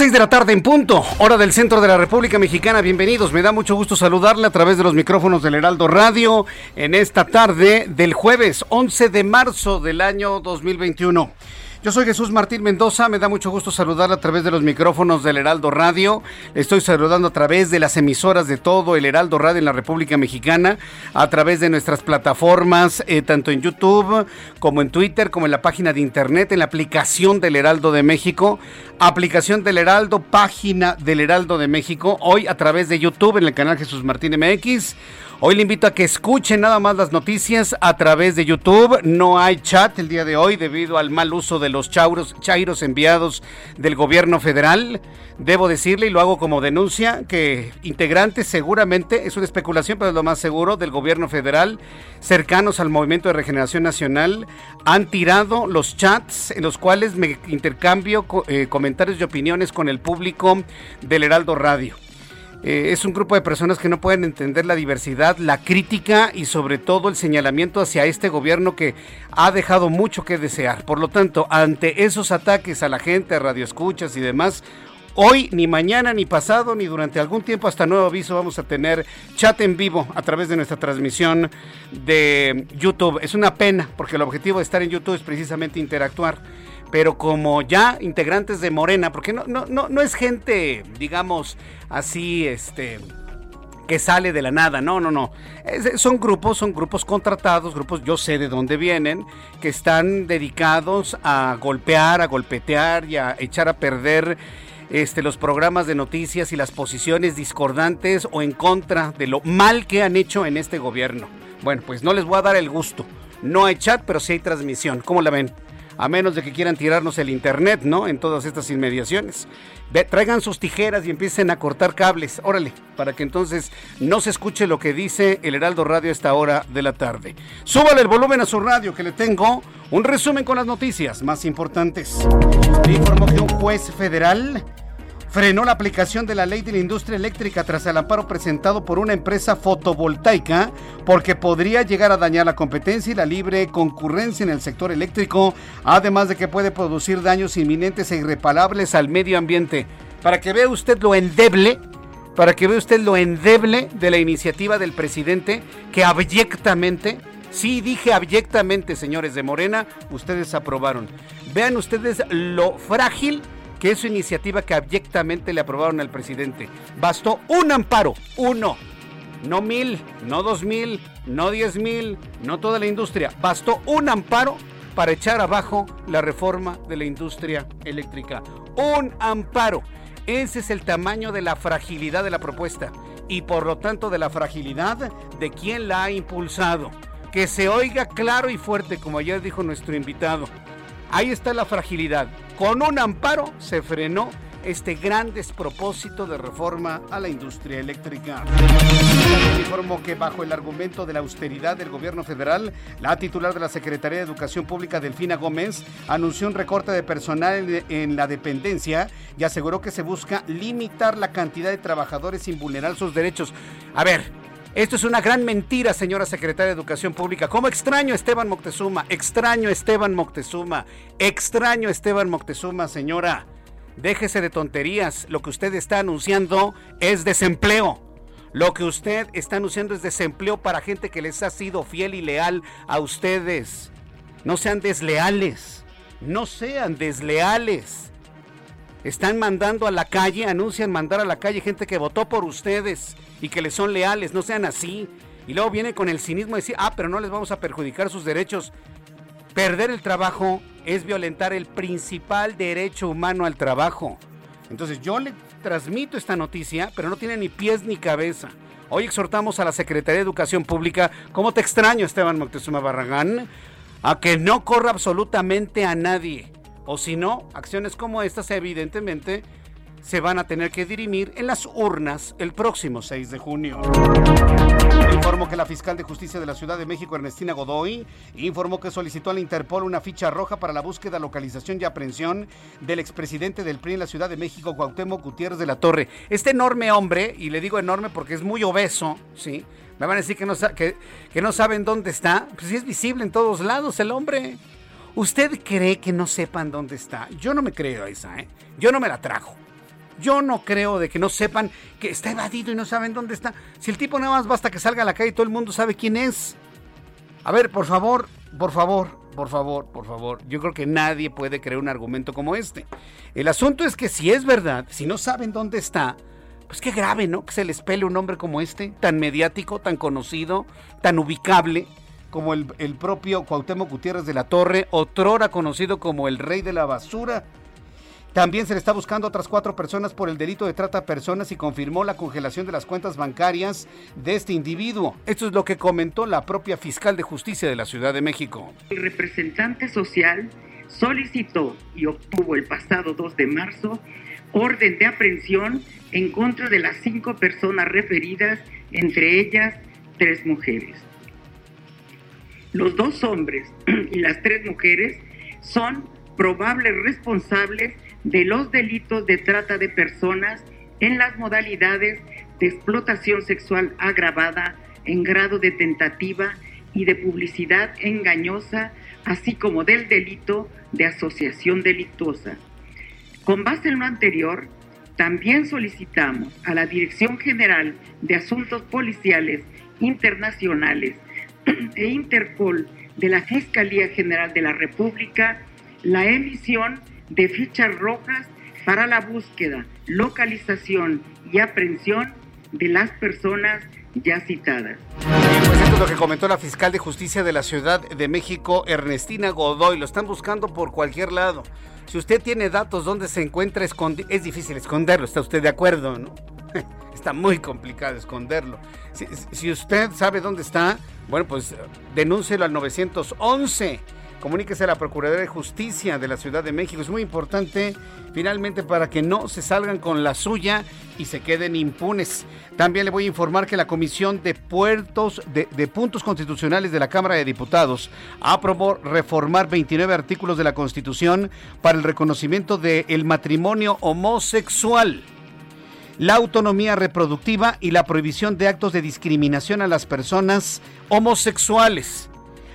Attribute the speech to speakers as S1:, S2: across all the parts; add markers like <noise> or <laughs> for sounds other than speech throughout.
S1: 6 de la tarde en punto, hora del centro de la República Mexicana. Bienvenidos, me da mucho gusto saludarle a través de los micrófonos del Heraldo Radio en esta tarde del jueves 11 de marzo del año 2021. Yo soy Jesús Martín Mendoza, me da mucho gusto saludar a través de los micrófonos del Heraldo Radio. Estoy saludando a través de las emisoras de todo el Heraldo Radio en la República Mexicana, a través de nuestras plataformas, eh, tanto en YouTube como en Twitter, como en la página de internet, en la aplicación del Heraldo de México, aplicación del Heraldo, página del Heraldo de México, hoy a través de YouTube en el canal Jesús Martín MX. Hoy le invito a que escuchen nada más las noticias a través de YouTube. No hay chat el día de hoy debido al mal uso de los chauros, chairos enviados del gobierno federal. Debo decirle, y lo hago como denuncia, que integrantes seguramente, es una especulación, pero es lo más seguro, del gobierno federal, cercanos al Movimiento de Regeneración Nacional, han tirado los chats en los cuales me intercambio eh, comentarios y opiniones con el público del Heraldo Radio. Eh, es un grupo de personas que no pueden entender la diversidad, la crítica y sobre todo el señalamiento hacia este gobierno que ha dejado mucho que desear. Por lo tanto, ante esos ataques a la gente, a radioescuchas y demás, Hoy, ni mañana, ni pasado, ni durante algún tiempo hasta nuevo aviso vamos a tener chat en vivo a través de nuestra transmisión de YouTube. Es una pena porque el objetivo de estar en YouTube es precisamente interactuar pero como ya integrantes de Morena, porque no, no, no, no es gente, digamos, así, este que sale de la nada, no, no, no. son grupos, son grupos contratados, grupos, yo sé de dónde vienen, que están dedicados a golpear, a golpetear y a echar a perder este, los programas de noticias y las posiciones discordantes o en contra de lo mal que han hecho en este gobierno. Bueno, pues no les voy a dar el gusto. No hay chat, pero sí hay transmisión. ¿Cómo la ven? A menos de que quieran tirarnos el internet, ¿no? En todas estas inmediaciones. traigan sus tijeras y empiecen a cortar cables, órale, para que entonces no se escuche lo que dice el Heraldo Radio a esta hora de la tarde. Súbale el volumen a su radio que le tengo un resumen con las noticias más importantes. Le informó que un juez federal frenó la aplicación de la ley de la industria eléctrica tras el amparo presentado por una empresa fotovoltaica porque podría llegar a dañar la competencia y la libre concurrencia en el sector eléctrico, además de que puede producir daños inminentes e irreparables al medio ambiente. Para que vea usted lo endeble, para que vea usted lo endeble de la iniciativa del presidente que abyectamente Sí, dije abyectamente, señores de Morena, ustedes aprobaron. Vean ustedes lo frágil que es su iniciativa que abyectamente le aprobaron al presidente. Bastó un amparo, uno. No mil, no dos mil, no diez mil, no toda la industria. Bastó un amparo para echar abajo la reforma de la industria eléctrica. Un amparo. Ese es el tamaño de la fragilidad de la propuesta y por lo tanto de la fragilidad de quien la ha impulsado. Que se oiga claro y fuerte, como ayer dijo nuestro invitado. Ahí está la fragilidad. Con un amparo se frenó este gran despropósito de reforma a la industria eléctrica. Informó que bajo el argumento de la austeridad del gobierno federal, la titular de la Secretaría de Educación Pública, Delfina Gómez, anunció un recorte de personal en la dependencia y aseguró que se busca limitar la cantidad de trabajadores sin vulnerar sus derechos. A ver, Esto es una gran mentira, señora secretaria de Educación Pública. ¿Cómo extraño Esteban Moctezuma? Extraño Esteban Moctezuma. Extraño Esteban Moctezuma, señora. Déjese de tonterías. Lo que usted está anunciando es desempleo. Lo que usted está anunciando es desempleo para gente que les ha sido fiel y leal a ustedes. No sean desleales. No sean desleales. Están mandando a la calle, anuncian mandar a la calle gente que votó por ustedes y que les son leales, no sean así. Y luego viene con el cinismo de decir, ah, pero no les vamos a perjudicar sus derechos. Perder el trabajo es violentar el principal derecho humano al trabajo. Entonces yo le transmito esta noticia, pero no tiene ni pies ni cabeza. Hoy exhortamos a la Secretaría de Educación Pública, como te extraño Esteban Moctezuma Barragán, a que no corra absolutamente a nadie o si no, acciones como estas evidentemente se van a tener que dirimir en las urnas el próximo 6 de junio. Informo que la fiscal de justicia de la Ciudad de México, Ernestina Godoy, informó que solicitó a la Interpol una ficha roja para la búsqueda, localización y aprehensión del expresidente del PRI en la Ciudad de México, Cuauhtémoc Gutiérrez de la Torre. Este enorme hombre, y le digo enorme porque es muy obeso, ¿sí? Me van a decir que no, que, que no saben dónde está. Pues sí es visible en todos lados el hombre. ¿Usted cree que no sepan dónde está? Yo no me creo esa, ¿eh? Yo no me la trajo. Yo no creo de que no sepan que está evadido y no saben dónde está. Si el tipo nada más basta que salga a la calle y todo el mundo sabe quién es. A ver, por favor, por favor, por favor, por favor. Yo creo que nadie puede creer un argumento como este. El asunto es que si es verdad, si no saben dónde está, pues qué grave, ¿no? Que se les pele un hombre como este, tan mediático, tan conocido, tan ubicable como el, propio Cuauhtémoc Gutiérrez de la Torre, otrora conocido como el rey de la basura. También se le está buscando a otras cuatro personas por el delito de trata de personas y confirmó la congelación de las cuentas bancarias de este individuo. Esto es lo que comentó la propia fiscal de justicia de la Ciudad de México.
S2: El representante social solicitó y obtuvo el pasado 2 de marzo orden de aprehensión en contra de las cinco personas referidas, entre ellas tres mujeres. Los dos hombres <clears throat> y las tres mujeres son probables responsables de los delitos de trata de personas en las modalidades de explotación sexual agravada en grado de tentativa y de publicidad engañosa, así como del delito de asociación delictuosa. Con base en lo anterior, también solicitamos a la Dirección General de Asuntos Policiales Internacionales e Interpol de la Fiscalía General de la República la emisión de fichas rojas para la búsqueda, localización y aprehensión de las personas ya citadas.
S1: Pues esto es lo que comentó la fiscal de justicia de la Ciudad de México, Ernestina Godoy. Lo están buscando por cualquier lado. Si usted tiene datos donde se encuentra es difícil esconderlo, ¿está usted de acuerdo? ¿no? <laughs> Está muy complicado esconderlo. Si, usted sabe dónde está, bueno, pues denúncelo al 911. Comuníquese a la Procuraduría de Justicia de la Ciudad de México. Es muy importante, finalmente, para que no se salgan con la suya y se queden impunes. También le voy a informar que la Comisión de Puertos de, Puntos Constitucionales de la Cámara de Diputados aprobó reformar 29 artículos de la Constitución para el reconocimiento del matrimonio homosexual la autonomía reproductiva y la prohibición de actos de discriminación a las personas homosexuales.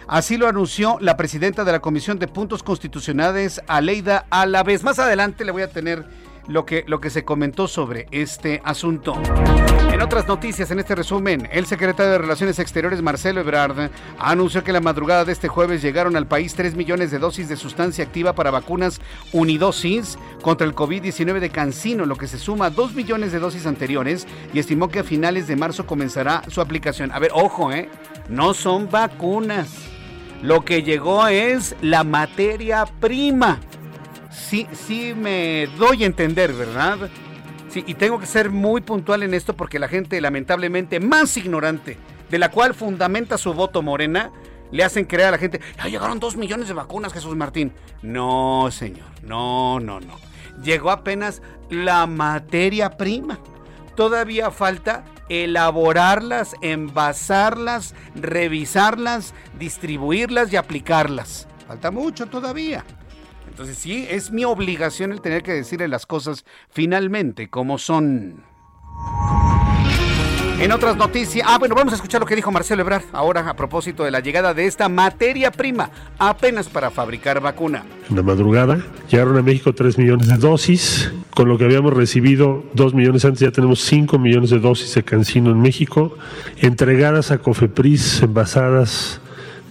S1: Así lo anunció la presidenta de la Comisión de Puntos Constitucionales, Aleida Alavés. Más adelante le voy a tener lo que, lo que se comentó sobre este asunto. En otras noticias, en este resumen, el secretario de Relaciones Exteriores, Marcelo Ebrard, anunció que la madrugada de este jueves llegaron al país 3 millones de dosis de sustancia activa para vacunas unidosis contra el COVID-19 de Cancino, lo que se suma a 2 millones de dosis anteriores y estimó que a finales de marzo comenzará su aplicación. A ver, ojo, ¿eh? No son vacunas. Lo que llegó es la materia prima sí, sí me doy a entender, ¿verdad? Sí, y tengo que ser muy puntual en esto porque la gente lamentablemente más ignorante, de la cual fundamenta su voto Morena, le hacen creer a la gente, ya llegaron dos millones de vacunas, Jesús Martín. No, señor, no, no, no. Llegó apenas la materia prima. Todavía falta elaborarlas, envasarlas, revisarlas, distribuirlas y aplicarlas. Falta mucho todavía. Entonces sí, es mi obligación el tener que decirle las cosas finalmente como son. En otras noticias, ah, bueno, vamos a escuchar lo que dijo Marcelo Ebrard ahora a propósito de la llegada de esta materia prima apenas para fabricar vacuna.
S3: En la madrugada llegaron a México 3 millones de dosis, con lo que habíamos recibido 2 millones antes, ya tenemos 5 millones de dosis de Cancino en México, entregadas a Cofepris, envasadas,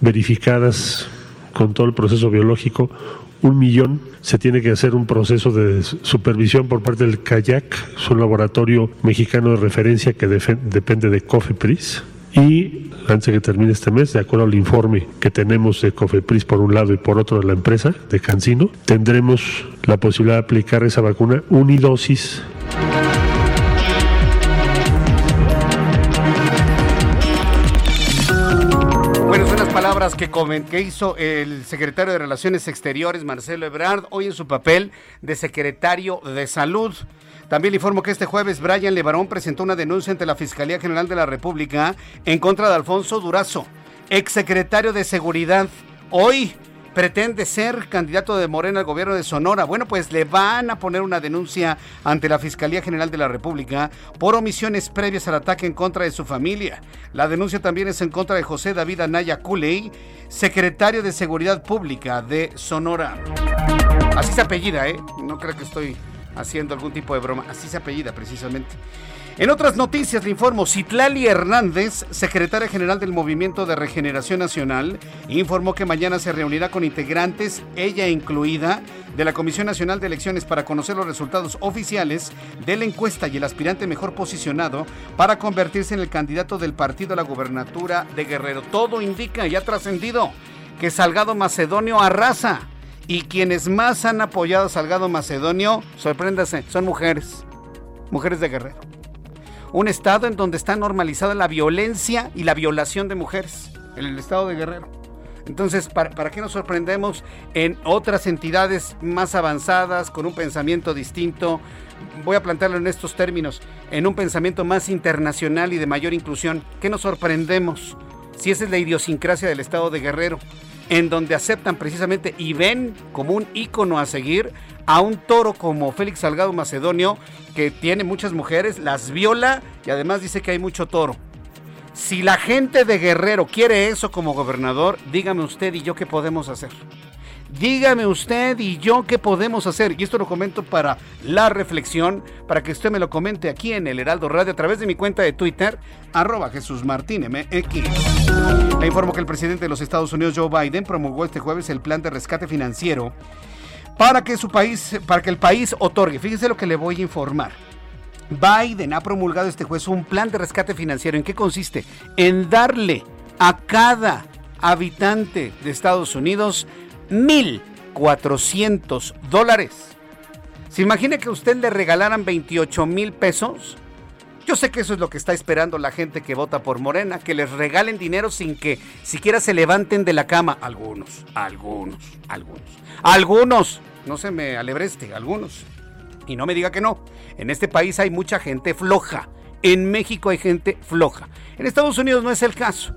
S3: verificadas con todo el proceso biológico, un millón. Se tiene que hacer un proceso de supervisión por parte del CAYAC, es un laboratorio mexicano de referencia que depende de COFEPRIS. Y antes que termine este mes, de acuerdo al informe que tenemos de COFEPRIS por un lado y por otro de la empresa de Cancino, tendremos la posibilidad de aplicar esa vacuna unidosis
S1: que, que hizo el secretario de Relaciones Exteriores, Marcelo Ebrard, hoy en su papel de secretario de Salud. También le informo que este jueves Brian Levarón presentó una denuncia ante la Fiscalía General de la República en contra de Alfonso Durazo, exsecretario de Seguridad. Hoy pretende ser candidato de Morena al gobierno de Sonora. Bueno, pues le van a poner una denuncia ante la Fiscalía General de la República por omisiones previas al ataque en contra de su familia. La denuncia también es en contra de José David Anaya Culey, secretario de Seguridad Pública de Sonora. Así se apellida, ¿eh? No creo que estoy haciendo algún tipo de broma. Así se apellida precisamente. En otras noticias le informo, Citlali Hernández, secretaria general del Movimiento de Regeneración Nacional, informó que mañana se reunirá con integrantes, ella incluida, de la Comisión Nacional de Elecciones para conocer los resultados oficiales de la encuesta y el aspirante mejor posicionado para convertirse en el candidato del partido a la gubernatura de Guerrero. Todo indica y ha trascendido que Salgado Macedonio arrasa y quienes más han apoyado a Salgado Macedonio, sorpréndase, son mujeres, mujeres de Guerrero un estado en donde está normalizada la violencia y la violación de mujeres, en el estado de Guerrero. Entonces, ¿para, qué nos sorprendemos en otras entidades más avanzadas, con un pensamiento distinto? Voy a plantearlo en estos términos, en un pensamiento más internacional y de mayor inclusión. ¿Qué nos sorprendemos si esa es la idiosincrasia del estado de Guerrero? en donde aceptan precisamente y ven como un ícono a seguir a un toro como Félix Salgado Macedonio, que tiene muchas mujeres, las viola y además dice que hay mucho toro. Si la gente de Guerrero quiere eso como gobernador, dígame usted y yo qué podemos hacer. Dígame usted y yo qué podemos hacer. Y esto lo comento para la reflexión, para que usted me lo comente aquí en el Heraldo Radio a través de mi cuenta de Twitter, arroba Jesús Martín MX. Le informo que el presidente de los Estados Unidos, Joe Biden, promulgó este jueves el plan de rescate financiero para que su país, para que el país otorgue. Fíjese lo que le voy a informar. Biden ha promulgado este jueves un plan de rescate financiero. ¿En qué consiste? En darle a cada habitante de Estados Unidos 1.400 dólares. ¿Se imagina que a usted le regalaran 28 mil pesos? Yo sé que eso es lo que está esperando la gente que vota por Morena, que les regalen dinero sin que siquiera se levanten de la cama. Algunos, algunos, algunos. Algunos, no se me alebreste, algunos. Y no me diga que no. En este país hay mucha gente floja. En México hay gente floja. En Estados Unidos no es el caso.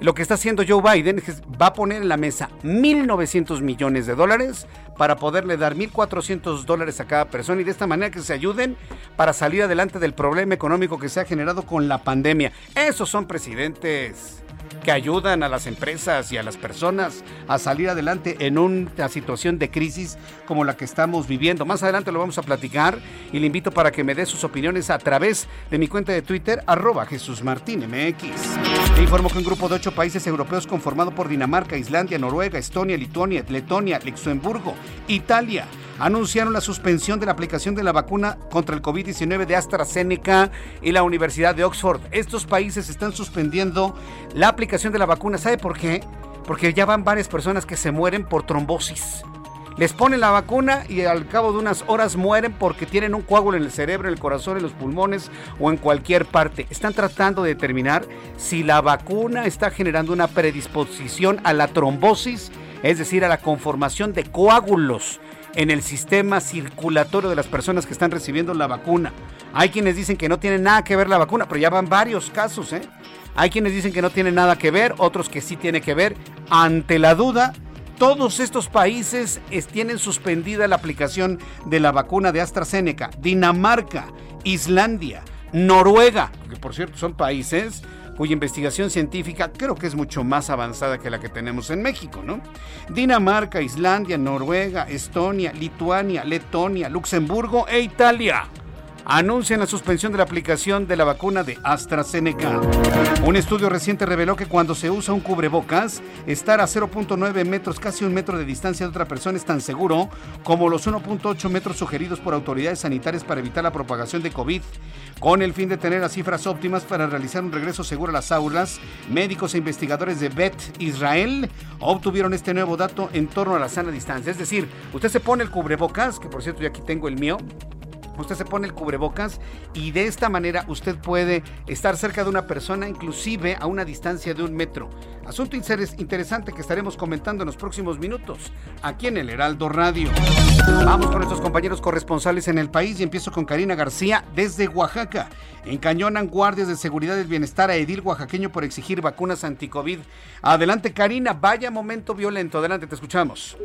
S1: Lo que está haciendo Joe Biden es va a poner en la mesa 1.900 millones de dólares para poderle dar 1.400 dólares a cada persona y de esta manera que se ayuden para salir adelante del problema económico que se ha generado con la pandemia. Esos son presidentes que ayudan a las empresas y a las personas a salir adelante en una situación de crisis como la que estamos viviendo. Más adelante lo vamos a platicar y le invito para que me dé sus opiniones a través de mi cuenta de Twitter, arroba Jesús Martín MX. Informo que un grupo de ocho países europeos conformado por Dinamarca, Islandia, Noruega, Estonia, Lituania, Letonia, Luxemburgo, Italia, anunciaron la suspensión de la aplicación de la vacuna contra el COVID-19 de AstraZeneca y la Universidad de Oxford. Estos países están suspendiendo la aplicación de la vacuna. ¿Sabe por qué? Porque ya van varias personas que se mueren por trombosis. Les ponen la vacuna y al cabo de unas horas mueren porque tienen un coágulo en el cerebro, en el corazón, en los pulmones o en cualquier parte. Están tratando de determinar si la vacuna está generando una predisposición a la trombosis, es decir, a la conformación de coágulos en el sistema circulatorio de las personas que están recibiendo la vacuna. Hay quienes dicen que no tiene nada que ver la vacuna, pero ya van varios casos, ¿eh? Hay quienes dicen que no tiene nada que ver, otros que sí tiene que ver. Ante la duda, todos estos países tienen suspendida la aplicación de la vacuna de AstraZeneca. Dinamarca, Islandia, Noruega, que por cierto son países cuya investigación científica creo que es mucho más avanzada que la que tenemos en México, ¿no? Dinamarca, Islandia, Noruega, Estonia, Lituania, Letonia, Luxemburgo e Italia anuncian la suspensión de la aplicación de la vacuna de AstraZeneca. Un estudio reciente reveló que cuando se usa un cubrebocas, estar a 0.9 metros, casi un metro de distancia de otra persona es tan seguro como los 1.8 metros sugeridos por autoridades sanitarias para evitar la propagación de COVID. Con el fin de tener las cifras óptimas para realizar un regreso seguro a las aulas, médicos e investigadores de Bet Israel obtuvieron este nuevo dato en torno a la sana distancia. Es decir, usted se pone el cubrebocas, que por cierto yo aquí tengo el mío, usted se pone el cubrebocas y de esta manera usted puede estar cerca de una persona, inclusive a una distancia de un metro. Asunto interesante que estaremos comentando en los próximos minutos aquí en el Heraldo Radio. Vamos con nuestros compañeros corresponsales en el país y empiezo con Karina García desde Oaxaca. Encañonan guardias de seguridad del bienestar a Edil Oaxaqueño por exigir vacunas anti-COVID. Adelante Karina, vaya momento violento. Adelante, te escuchamos.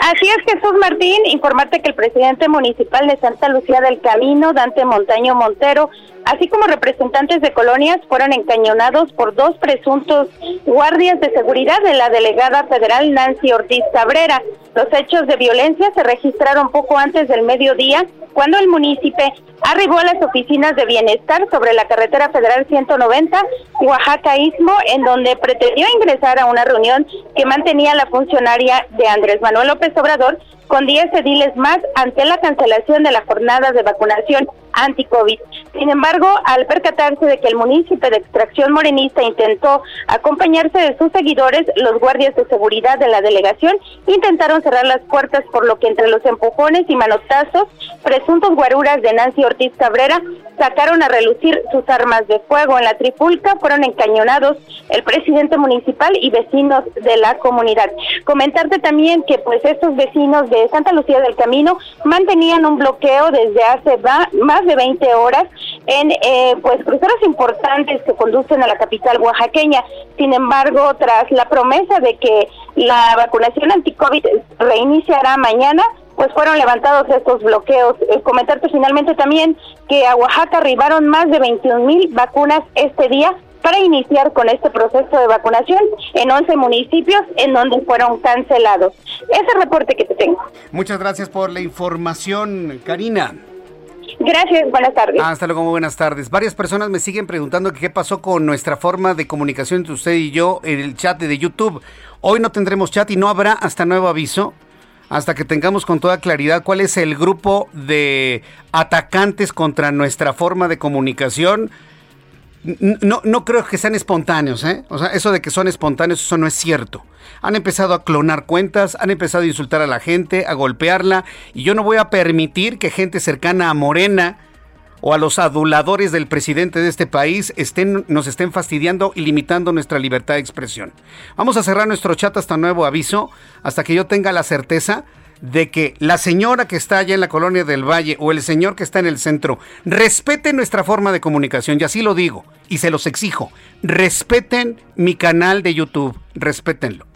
S4: Así es Jesús Martín, informarte que el presidente municipal de Santa Lucía del Camino, Dante Montaño Montero, así como representantes de colonias fueron encañonados por dos presuntos guardias de seguridad de la delegada federal Nancy Ortiz Cabrera. Los hechos de violencia se registraron poco antes del mediodía cuando el municipio arribó a las oficinas de bienestar sobre la carretera federal 190 Oaxaca Istmo, en donde pretendió ingresar a una reunión que mantenía la funcionaria de Andrés Manuel López Obrador con 10 ediles más ante la cancelación de la jornada de vacunación anti-COVID. Sin embargo, al percatarse de que el municipio de extracción morenista intentó acompañarse de sus seguidores, los guardias de seguridad de la delegación intentaron cerrar las puertas, por lo que entre los empujones y manotazos, presuntos guaruras de Nancy Ortiz Cabrera sacaron a relucir sus armas de fuego. En la tripulca fueron encañonados el presidente municipal y vecinos de la comunidad. Comentarte también que pues estos vecinos de Santa Lucía del Camino mantenían un bloqueo desde hace más de 20 horas en eh, pues cruceros importantes que conducen a la capital oaxaqueña. Sin embargo, tras la promesa de que la vacunación anti-COVID reiniciará mañana, pues fueron levantados estos bloqueos. Eh, comentarte finalmente también que a Oaxaca arribaron más de 21 mil vacunas este día para iniciar con este proceso de vacunación en 11 municipios en donde fueron cancelados. Ese reporte que te tengo.
S1: Muchas gracias por la información, Karina.
S4: Gracias, buenas tardes.
S1: Hasta luego, buenas tardes. Varias personas me siguen preguntando qué pasó con nuestra forma de comunicación entre usted y yo en el chat de YouTube. Hoy no tendremos chat y no habrá hasta nuevo aviso hasta que tengamos con toda claridad cuál es el grupo de atacantes contra nuestra forma de comunicación. No, no creo que sean espontáneos, ¿eh? O sea, eso de que son espontáneos, eso no es cierto. Han empezado a clonar cuentas, han empezado a insultar a la gente, a golpearla, y yo no voy a permitir que gente cercana a Morena o a los aduladores del presidente de este país estén, nos estén fastidiando y limitando nuestra libertad de expresión. Vamos a cerrar nuestro chat hasta nuevo aviso, hasta que yo tenga la certeza de que la señora que está allá en la colonia del Valle o el señor que está en el centro respeten nuestra forma de comunicación, y así lo digo, y se los exijo, respeten mi canal de YouTube, respétenlo.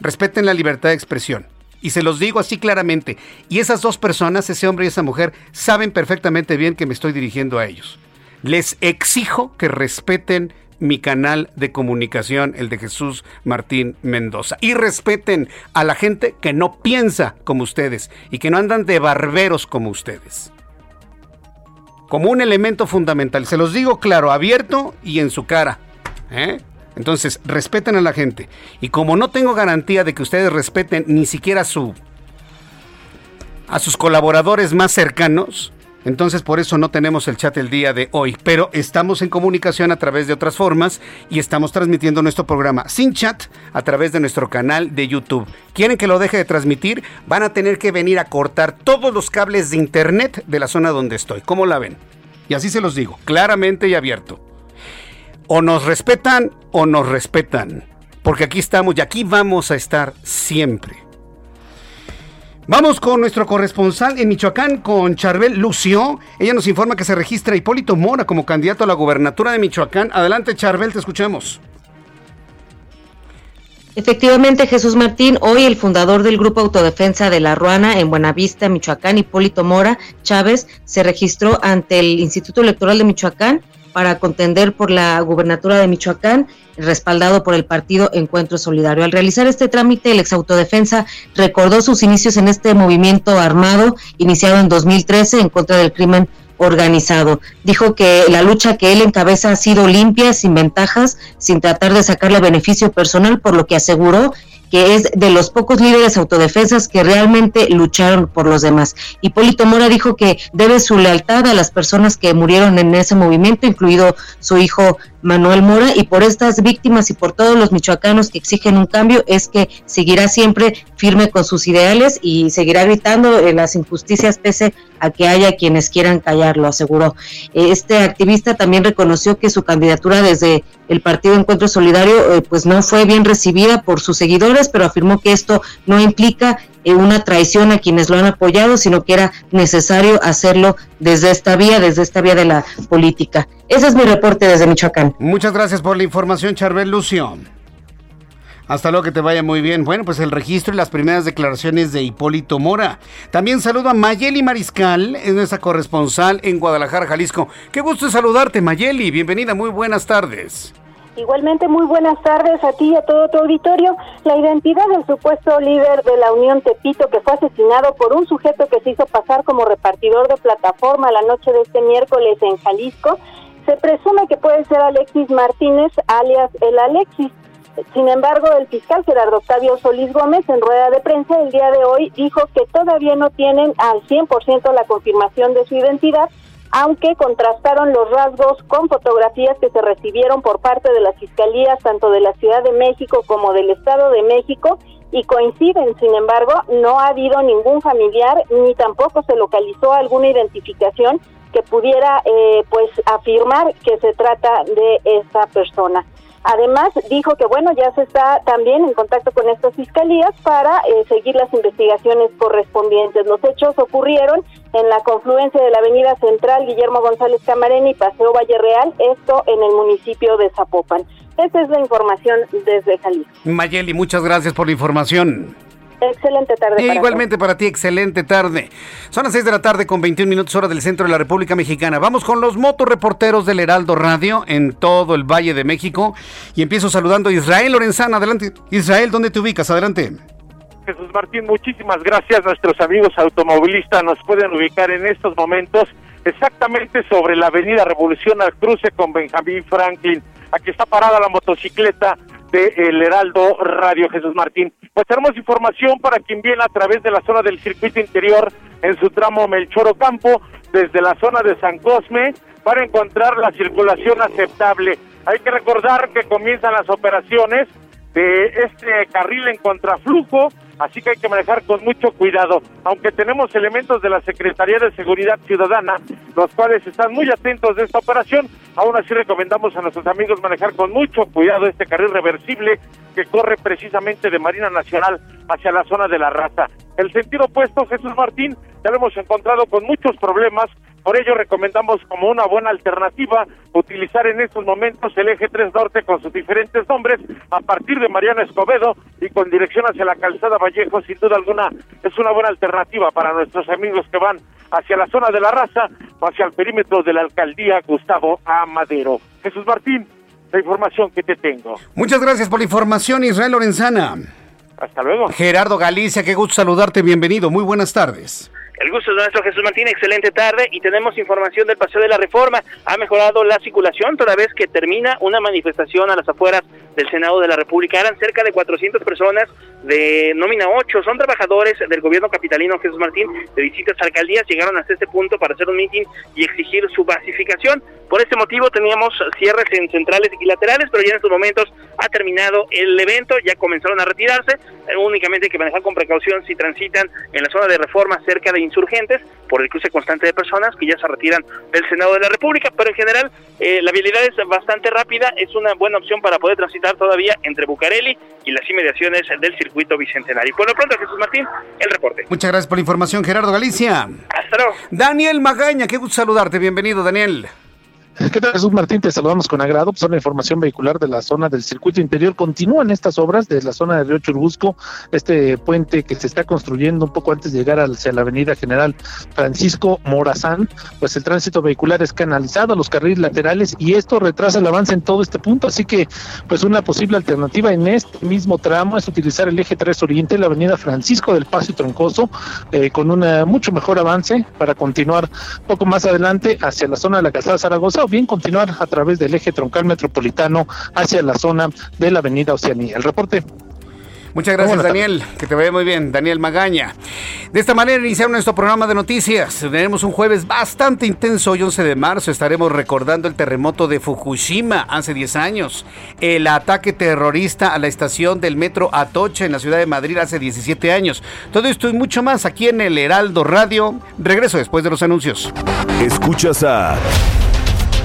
S1: Respeten la libertad de expresión. Y se los digo así claramente. Y esas dos personas, ese hombre y esa mujer, saben perfectamente bien que me estoy dirigiendo a ellos. Les exijo que respeten mi canal de comunicación, el de Jesús Martín Mendoza. Y respeten a la gente que no piensa como ustedes y que no andan de barberos como ustedes. Como un elemento fundamental. Se los digo claro, abierto y en su cara. ¿eh? Entonces, respeten a la gente. Y como no tengo garantía de que ustedes respeten ni siquiera su a sus colaboradores más cercanos, entonces por eso no tenemos el chat el día de hoy, pero estamos en comunicación a través de otras formas y estamos transmitiendo nuestro programa sin chat a través de nuestro canal de YouTube. ¿Quieren que lo deje de transmitir? Van a tener que venir a cortar todos los cables de internet de la zona donde estoy. ¿Cómo la ven? Y así se los digo, claramente y abierto. O nos respetan o nos respetan. Porque aquí estamos y aquí vamos a estar siempre. Vamos con nuestro corresponsal en Michoacán, con Charbel Lucio. Ella nos informa que se registra Hipólito Mora como candidato a la gubernatura de Michoacán. Adelante, Charbel, te escuchamos.
S5: Efectivamente, Jesús Martín, hoy el fundador del Grupo Autodefensa de la Ruana en Buenavista, Michoacán, Hipólito Mora Chávez, se registró ante el Instituto Electoral de Michoacán para contender por la gubernatura de Michoacán, respaldado por el partido Encuentro Solidario. Al realizar este trámite, el exautodefensa recordó sus inicios en este movimiento armado iniciado en 2013 en contra del crimen organizado. Dijo que la lucha que él encabeza ha sido limpia, sin ventajas, sin tratar de sacarle beneficio personal, por lo que aseguró que es de los pocos líderes autodefensas que realmente lucharon por los demás. Hipólito Mora dijo que debe su lealtad a las personas que murieron en ese movimiento, incluido su hijo Manuel Mora, y por estas víctimas y por todos los michoacanos que exigen un cambio, es que seguirá siempre firme con sus ideales y seguirá gritando las injusticias pese a que haya quienes quieran callarlo, aseguró. Este activista también reconoció que su candidatura desde el Partido Encuentro Solidario eh, pues no fue bien recibida por sus seguidores, pero afirmó que esto no implica una traición a quienes lo han apoyado, sino que era necesario hacerlo desde esta vía, desde esta vía de la política. Ese es mi reporte desde Michoacán.
S1: Muchas gracias por la información, Charbel Lucio. Hasta luego, que te vaya muy bien. Bueno, pues el registro y las primeras declaraciones de Hipólito Mora. También saludo a Mayeli Mariscal, es nuestra corresponsal en Guadalajara, Jalisco. Qué gusto saludarte, Mayeli. Bienvenida, muy buenas tardes.
S6: Igualmente, muy buenas tardes a ti y a todo tu auditorio. La identidad del supuesto líder de la Unión Tepito que fue asesinado por un sujeto que se hizo pasar como repartidor de plataforma la noche de este miércoles en Jalisco, se presume que puede ser Alexis Martínez, alias el Alexis. Sin embargo, el fiscal Gerardo Octavio Solís Gómez, en rueda de prensa el día de hoy, dijo que todavía no tienen al 100% la confirmación de su identidad aunque contrastaron los rasgos con fotografías que se recibieron por parte de las fiscalías tanto de la Ciudad de México como del Estado de México y coinciden, sin embargo, no ha habido ningún familiar ni tampoco se localizó alguna identificación que pudiera eh, pues afirmar que se trata de esa persona. Además, dijo que bueno, ya se está también en contacto con estas fiscalías para eh, seguir las investigaciones correspondientes. Los hechos ocurrieron en la confluencia de la Avenida Central Guillermo González Camarena y Paseo Valle Real, esto en el municipio de Zapopan. Esta es la información desde Jalisco.
S1: Mayeli, muchas gracias por la información.
S6: Excelente tarde.
S1: igualmente para ti, excelente tarde. Son las 6 de la tarde con 21 minutos hora del centro de la República Mexicana. Vamos con los motorreporteros del Heraldo Radio en todo el Valle de México. Y empiezo saludando a Israel Lorenzana. Adelante. Israel, ¿dónde te ubicas? Adelante.
S7: Jesús Martín, muchísimas gracias. Nuestros amigos automovilistas nos pueden ubicar en estos momentos exactamente sobre la avenida Revolución al cruce con Benjamín Franklin. Aquí está parada la motocicleta de El Heraldo Radio Jesús Martín. Pues tenemos información para quien viene a través de la zona del circuito interior en su tramo Melchoro Campo, desde la zona de San Cosme, para encontrar la circulación aceptable. Hay que recordar que comienzan las operaciones de este carril en contraflujo, así que hay que manejar con mucho cuidado. Aunque tenemos elementos de la Secretaría de Seguridad Ciudadana, los cuales están muy atentos de esta operación, aún así recomendamos a nuestros amigos manejar con mucho cuidado este carril reversible que corre precisamente de Marina Nacional hacia la zona de la raza. El sentido opuesto, Jesús Martín, ya lo hemos encontrado con muchos problemas, por ello recomendamos como una buena alternativa utilizar en estos momentos el eje 3 Norte con sus diferentes nombres a partir de Mariana Escobedo y con dirección hacia la calzada Vallejo, sin duda alguna es una buena alternativa para nuestros amigos que van hacia la zona de la raza o hacia el perímetro de la alcaldía Gustavo Amadero. Jesús Martín, la información que te tengo.
S1: Muchas gracias por la información, Israel Lorenzana.
S7: Hasta luego.
S1: Gerardo Galicia, qué gusto saludarte, bienvenido, muy buenas tardes.
S8: El gusto es nuestro, Jesús Martín. Excelente tarde y tenemos información del Paseo de la Reforma. Ha mejorado la circulación toda vez que termina una manifestación a las afueras del Senado de la República. Eran cerca de 400 personas de nómina 8. Son trabajadores del gobierno capitalino Jesús Martín de distintas alcaldías. Llegaron hasta este punto para hacer un mitin y exigir su basificación. Por este motivo teníamos cierres en centrales y laterales, pero ya en estos momentos ha terminado el evento. Ya comenzaron a retirarse. Eh, únicamente hay que manejar con precaución si transitan en la zona de reforma cerca de insurgentes por el cruce constante de personas que ya se retiran del Senado de la República, pero en general eh, la vialidad es bastante rápida, es una buena opción para poder transitar todavía entre Bucareli y las inmediaciones del circuito bicentenario. Por lo pronto, Jesús Martín, el reporte.
S1: Muchas gracias por la información, Gerardo Galicia.
S8: Hasta luego.
S1: Daniel Magaña, qué gusto saludarte, bienvenido, Daniel.
S9: ¿Qué tal, Jesús Martín? Te saludamos con agrado. Pues la información vehicular de la zona del circuito interior. Continúan estas obras de la zona de Río Churubusco, este puente que se está construyendo un poco antes de llegar hacia la avenida General Francisco Morazán. Pues el tránsito vehicular es canalizado a los carriles laterales y esto retrasa el avance en todo este punto. Así que, pues una posible alternativa en este mismo tramo es utilizar el eje 3 Oriente, la avenida Francisco del Paso y Troncoso, eh, con un mucho mejor avance para continuar poco más adelante hacia la zona de la Casada Zaragoza bien continuar a través del eje troncal metropolitano hacia la zona de la avenida Oceanía. El reporte.
S1: Muchas gracias, Daniel. Que te vaya muy bien, Daniel Magaña. De esta manera iniciamos nuestro programa de noticias. Tenemos un jueves bastante intenso. Hoy, 11 de marzo, estaremos recordando el terremoto de Fukushima hace 10 años, el ataque terrorista a la estación del metro Atocha en la ciudad de Madrid hace 17 años. Todo esto y mucho más aquí en el Heraldo Radio. Regreso después de los anuncios.
S10: Escuchas a.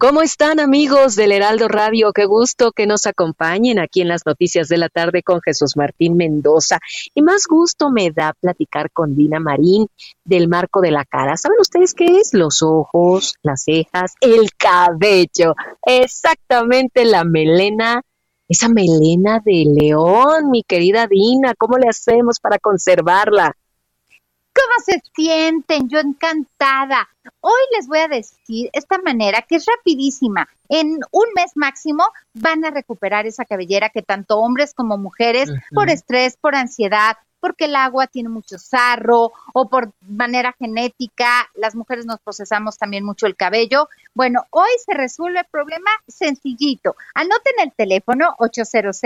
S11: ¿Cómo están amigos del Heraldo Radio? Qué gusto que nos acompañen aquí en las noticias de la tarde con Jesús Martín Mendoza. Y más gusto me da platicar con Dina Marín del marco de la cara. ¿Saben ustedes qué es? Los ojos, las cejas, el cabello. Exactamente la melena esa melena de león, mi querida Dina, ¿cómo le hacemos para conservarla?
S12: ¿Cómo se sienten? Yo encantada. Hoy les voy a decir esta manera que es rapidísima. En un mes máximo van a recuperar esa cabellera que tanto hombres como mujeres, por estrés, por ansiedad, porque el agua tiene mucho sarro o por manera genética, las mujeres nos procesamos también mucho el cabello. Bueno, hoy se resuelve el problema sencillito. Anoten el teléfono 800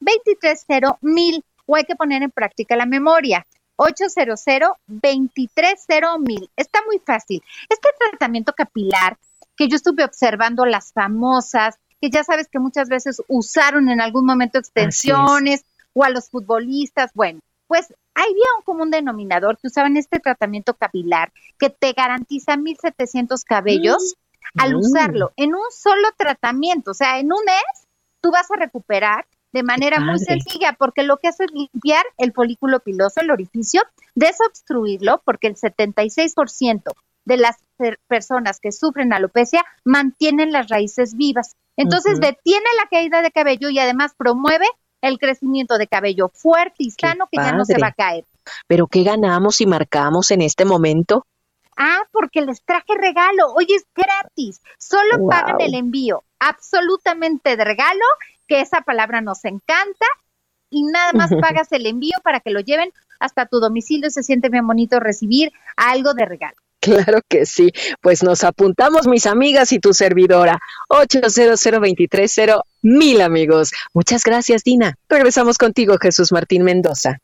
S12: 230 1000 o hay que poner en práctica la memoria. 800-230-1000. Está muy fácil. Este tratamiento capilar que yo estuve observando las famosas, que ya sabes que muchas veces usaron en algún momento extensiones o a los futbolistas, bueno, pues había un común denominador que usaban este tratamiento capilar que te garantiza 1700 cabellos mm. al usarlo en un solo tratamiento, o sea, en un mes tú vas a recuperar de manera muy sencilla, porque lo que hace es limpiar el folículo piloso, el orificio, desobstruirlo, porque el 76% de las personas que sufren alopecia mantienen las raíces vivas. Entonces detiene la caída de cabello y además promueve el crecimiento de cabello fuerte y sano que ya no se va a caer.
S11: Pero ¿qué ganamos si marcamos en este momento?
S12: Ah, porque les traje regalo. Oye, es gratis. Solo pagan el envío. Absolutamente de regalo que esa palabra nos encanta y nada más <laughs> pagas el envío para que lo lleven hasta tu domicilio. Se siente bien bonito recibir algo de regalo.
S11: Claro que sí. Pues nos apuntamos, mis amigas y tu servidora. 800 mil amigos. Muchas gracias, Dina. Regresamos contigo, Jesús Martín Mendoza.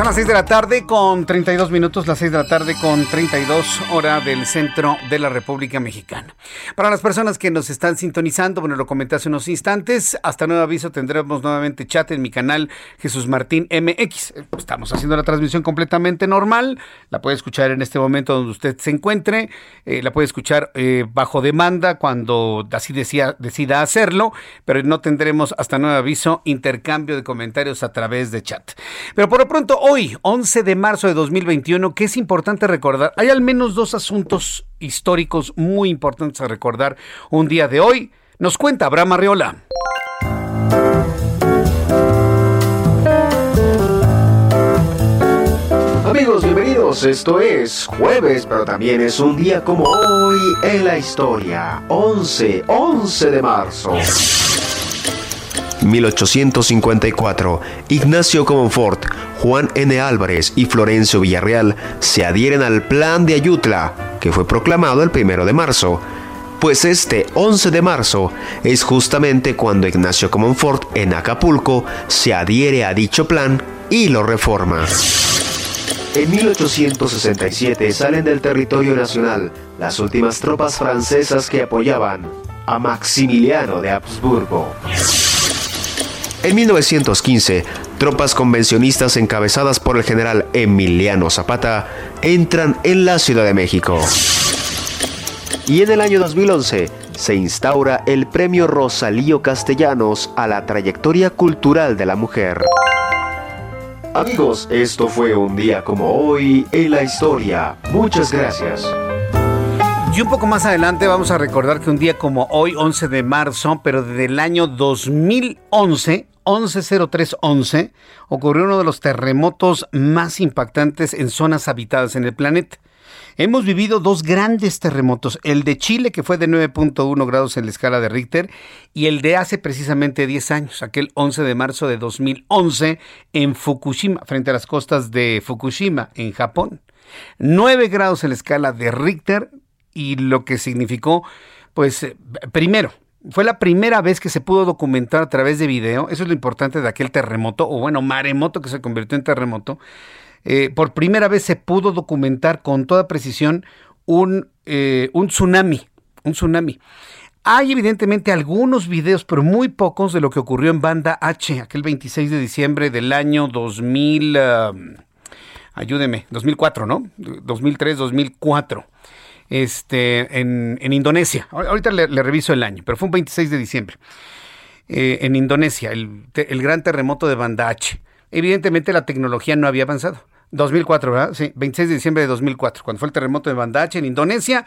S1: Son las 6 de la tarde con 32 minutos, las 6 de la tarde con 32 hora del centro de la República Mexicana. Para las personas que nos están sintonizando, bueno, lo comenté hace unos instantes, hasta nuevo aviso tendremos nuevamente chat en mi canal Jesús Martín MX. Estamos haciendo la transmisión completamente normal, la puede escuchar en este momento donde usted se encuentre, eh, la puede escuchar eh, bajo demanda cuando así decía, decida hacerlo, pero no tendremos hasta nuevo aviso intercambio de comentarios a través de chat. Pero por lo pronto, hoy, 11 de marzo de 2021, que es importante recordar, hay al menos dos asuntos históricos muy importantes a recordar un día de hoy. Nos cuenta Abraham Arriola.
S13: Amigos, bienvenidos. Esto es jueves, pero también es un día como hoy en la historia. 11, 11 de marzo. 1854. Ignacio Comonfort, Juan N. Álvarez y Florencio Villarreal se adhieren al Plan de Ayutla, que fue proclamado el primero de marzo, pues este 11 de marzo es justamente cuando Ignacio Comonfort en Acapulco se adhiere a dicho plan y lo reforma. En 1867 salen del territorio nacional las últimas tropas francesas que apoyaban a Maximiliano de Habsburgo. En 1915, tropas convencionistas encabezadas por el general Emiliano Zapata entran en la Ciudad de México. Y en el año 2011 se instaura el Premio Rosalío Castellanos a la trayectoria cultural de la mujer. Amigos, esto fue un día como hoy en la historia. Muchas gracias.
S1: Y un poco más adelante vamos a recordar que un día como hoy, 11 de marzo, pero del año 2011, 110311, ocurrió uno de los terremotos más impactantes en zonas habitadas en el planeta. Hemos vivido dos grandes terremotos, el de Chile que fue de 9.1 grados en la escala de Richter y el de hace precisamente 10 años, aquel 11 de marzo de 2011 en Fukushima, frente a las costas de Fukushima, en Japón. 9 grados en la escala de Richter y lo que significó, pues, eh, primero, fue la primera vez que se pudo documentar a través de video, eso es lo importante de aquel terremoto, o bueno, maremoto que se convirtió en terremoto, eh, por primera vez se pudo documentar con toda precisión un, eh, un tsunami, un tsunami. Hay evidentemente algunos videos, pero muy pocos, de lo que ocurrió en Banda H, aquel 26 de diciembre del año 2000, um, ayúdeme, 2004, ¿no? 2003, 2004 este, en, en Indonesia. Ahorita le, reviso el año, pero fue un 26 de diciembre. Eh, en Indonesia, el, el, gran terremoto de Banda. Evidentemente la tecnología no había avanzado. 2004, ¿verdad? Sí, 26 de diciembre de 2004, cuando fue el terremoto de Banda en Indonesia.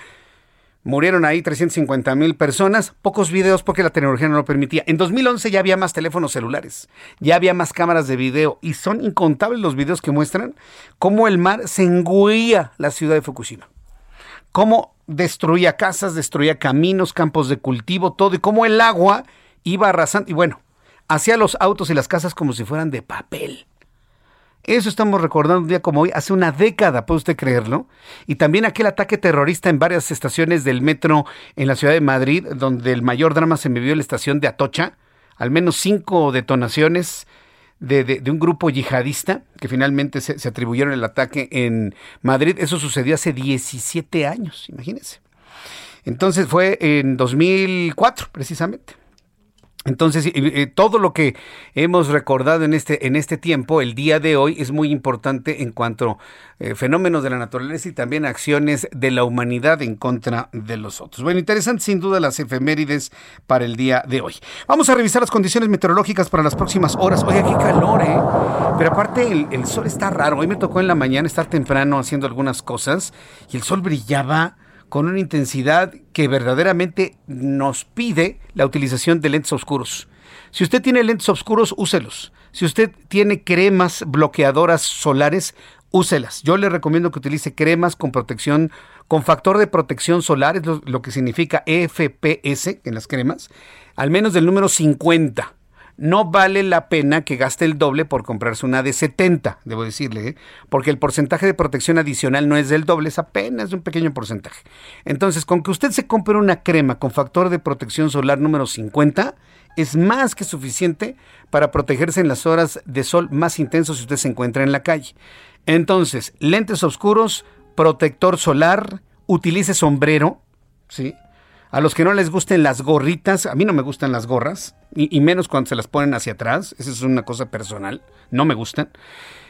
S1: Murieron ahí 350 mil personas, pocos videos porque la tecnología no lo permitía. En 2011 ya había más teléfonos celulares, ya había más cámaras de video y son incontables los videos que muestran cómo el mar se engüía la ciudad de Fukushima cómo destruía casas, destruía caminos, campos de cultivo, todo, y cómo el agua iba arrasando, y bueno, hacía los autos y las casas como si fueran de papel. Eso estamos recordando un día como hoy, hace una década, ¿puede usted creerlo? Y también aquel ataque terrorista en varias estaciones del metro en la ciudad de Madrid, donde el mayor drama se vivió en la estación de Atocha, al menos cinco detonaciones, de, un grupo yihadista que finalmente se, atribuyeron el ataque en Madrid. Eso sucedió hace 17 años, imagínense. Entonces fue en 2004, precisamente. Entonces, todo lo que hemos recordado en este, en este tiempo, el día de hoy, es muy importante en cuanto a eh, fenómenos de la naturaleza y también acciones de la humanidad en contra de los otros. Bueno, interesante sin duda las efemérides para el día de hoy. Vamos a revisar las condiciones meteorológicas para las próximas horas. Oye, qué calor, ¿eh? Pero aparte el, el sol está raro. Hoy me tocó en la mañana estar temprano haciendo algunas cosas y el sol brillaba con una intensidad que verdaderamente nos pide la utilización de lentes oscuros. Si usted tiene lentes oscuros, úselos. Si usted tiene cremas bloqueadoras solares, úselas. Yo le recomiendo que utilice cremas con protección, con factor de protección solar, es lo, que significa FPS en las cremas, al menos del número 50 no vale la pena que gaste el doble por comprarse una de 70, debo decirle, ¿eh? porque el porcentaje de protección adicional no es del doble, es apenas un pequeño porcentaje. Entonces, con que usted se compre una crema con factor de protección solar número 50, es más que suficiente para protegerse en las horas de sol más intensos si usted se encuentra en la calle. Entonces, lentes oscuros, protector solar, utilice sombrero, ¿sí? A los que no les gusten las gorritas, a mí no me gustan las gorras, y, menos cuando se las ponen hacia atrás, esa es una cosa personal, no me gustan.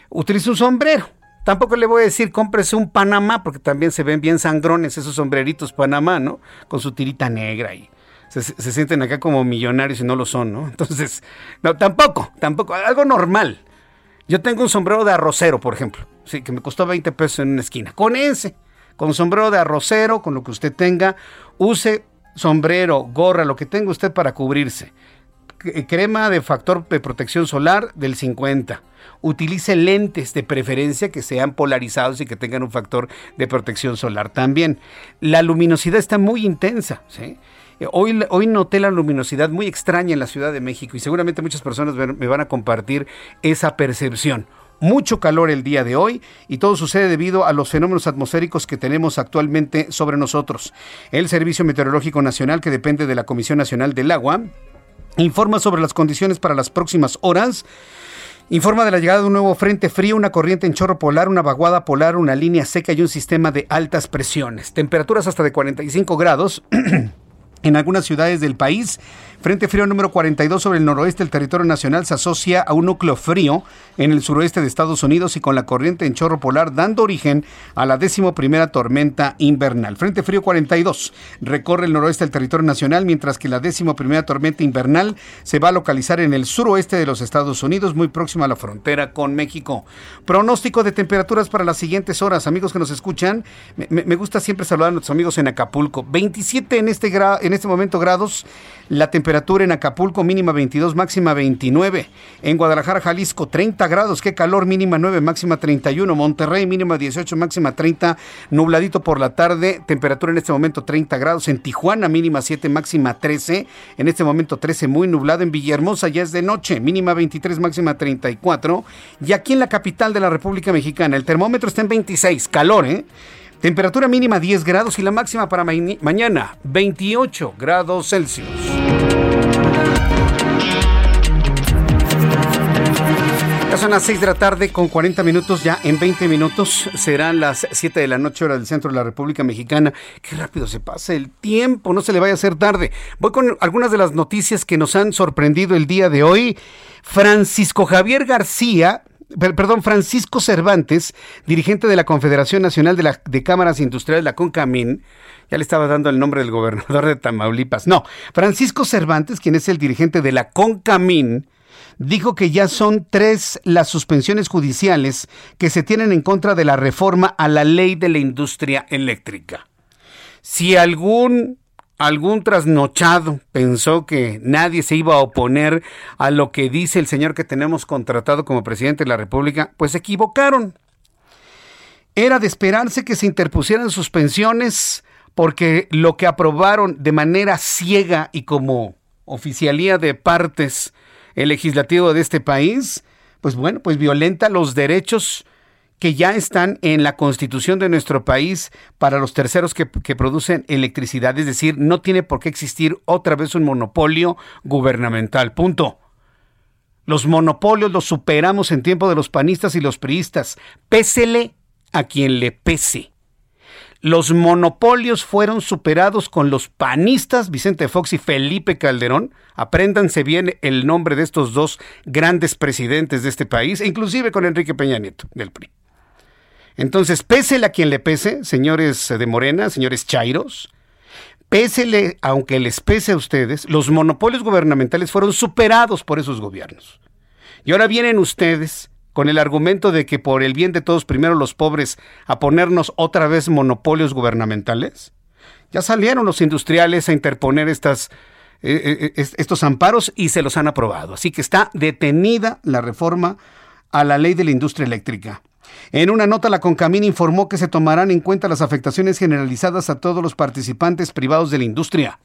S1: Utilice un sombrero. Tampoco le voy a decir cómprese un Panamá, porque también se ven bien sangrones esos sombreritos Panamá, ¿no? Con su tirita negra y se, se sienten acá como millonarios y no lo son, ¿no? <laughs> Entonces, no, tampoco, tampoco, algo normal. Yo tengo un sombrero de arrocero, por ejemplo, sí, que me costó 20 pesos en una esquina. Con ese, con sombrero de arrocero, con lo que usted tenga, use sombrero, gorra, lo que tenga usted para cubrirse. Crema de factor de protección solar del 50. Utilice lentes de preferencia que sean polarizados y que tengan un factor de protección solar también. La luminosidad está muy intensa. Hoy, hoy, noté la luminosidad muy extraña en la Ciudad de México y seguramente muchas personas me van a compartir esa percepción mucho calor el día de hoy y todo sucede debido a los fenómenos atmosféricos que tenemos actualmente sobre nosotros. El Servicio Meteorológico Nacional, que depende de la Comisión Nacional del Agua, informa sobre las condiciones para las próximas horas. Informa de la llegada de un nuevo frente frío, una corriente en chorro polar, una vaguada polar, una línea seca y un sistema de altas presiones. Temperaturas hasta de 45 grados. <clears throat> en algunas ciudades del país. Frente frío número 42 sobre el noroeste del territorio nacional se asocia a un núcleo frío en el suroeste de Estados Unidos y con la corriente en chorro polar dando origen a la décimo primera tormenta invernal. Frente frío 42 recorre el noroeste del territorio nacional mientras que la décimo primera tormenta invernal se va a localizar en el suroeste de los Estados Unidos muy próxima a la frontera con México. Pronóstico de temperaturas para las siguientes horas. Amigos que nos escuchan, me, gusta siempre saludar a nuestros amigos en Acapulco. 27 en este, en este momento grados la temperatura en Acapulco mínima 22, máxima 29. En Guadalajara, Jalisco 30 grados, qué calor, mínima 9, máxima 31. Monterrey mínima 18, máxima 30. Nubladito por la tarde, temperatura en este momento 30 grados. En Tijuana mínima 7, máxima 13. En este momento 13 muy nublado. En Villahermosa ya es de noche, mínima 23, máxima 34. Y aquí en la capital de la República Mexicana el termómetro está en 26, calor, ¿eh? Temperatura mínima 10 grados y la máxima para mañana 28 grados Celsius. Ya son las 6 de la tarde con 40 minutos, ya en 20 minutos serán las 7 de la noche hora del centro de la República Mexicana. Qué rápido se pasa el tiempo, no se le vaya a hacer tarde. Voy con algunas de las noticias que nos han sorprendido el día de hoy. Francisco Javier García perdón, Francisco Cervantes, dirigente de la Confederación Nacional de, de Cámaras Industriales, la CONCAMIN, ya le estaba dando el nombre del gobernador de Tamaulipas. No, Francisco Cervantes, quien es el dirigente de la CONCAMIN, dijo que ya son tres las suspensiones judiciales que se tienen en contra de la reforma a la ley de la industria eléctrica. Si algún algún trasnochado pensó que nadie se iba a oponer a lo que dice el señor que tenemos contratado como presidente de la República, pues se equivocaron. Era de esperarse que se interpusieran suspensiones porque lo que aprobaron de manera ciega y como oficialía de partes el legislativo de este país, pues bueno, pues violenta los derechos que ya están en la constitución de nuestro país para los terceros que, producen electricidad. Es decir, no tiene por qué existir otra vez un monopolio gubernamental. Punto. Los monopolios los superamos en tiempo de los panistas y los priistas. Pésele a quien le pese. Los monopolios fueron superados con los panistas Vicente Fox y Felipe Calderón. Apréndanse bien el nombre de estos dos grandes presidentes de este país, e inclusive con Enrique Peña Nieto del PRI. Entonces, pésele a quien le pese, señores de Morena, señores Chairos, pésele, aunque les pese a ustedes, los monopolios gubernamentales fueron superados por esos gobiernos. Y ahora vienen ustedes con el argumento de que por el bien de todos, primero los pobres, a ponernos otra vez monopolios gubernamentales. Ya salieron los industriales a interponer estas, eh, eh, estos amparos y se los han aprobado. Así que está detenida la reforma a la ley de la industria eléctrica. En una nota, la Concamín informó que se tomarán en cuenta las afectaciones generalizadas a todos los participantes privados de la industria.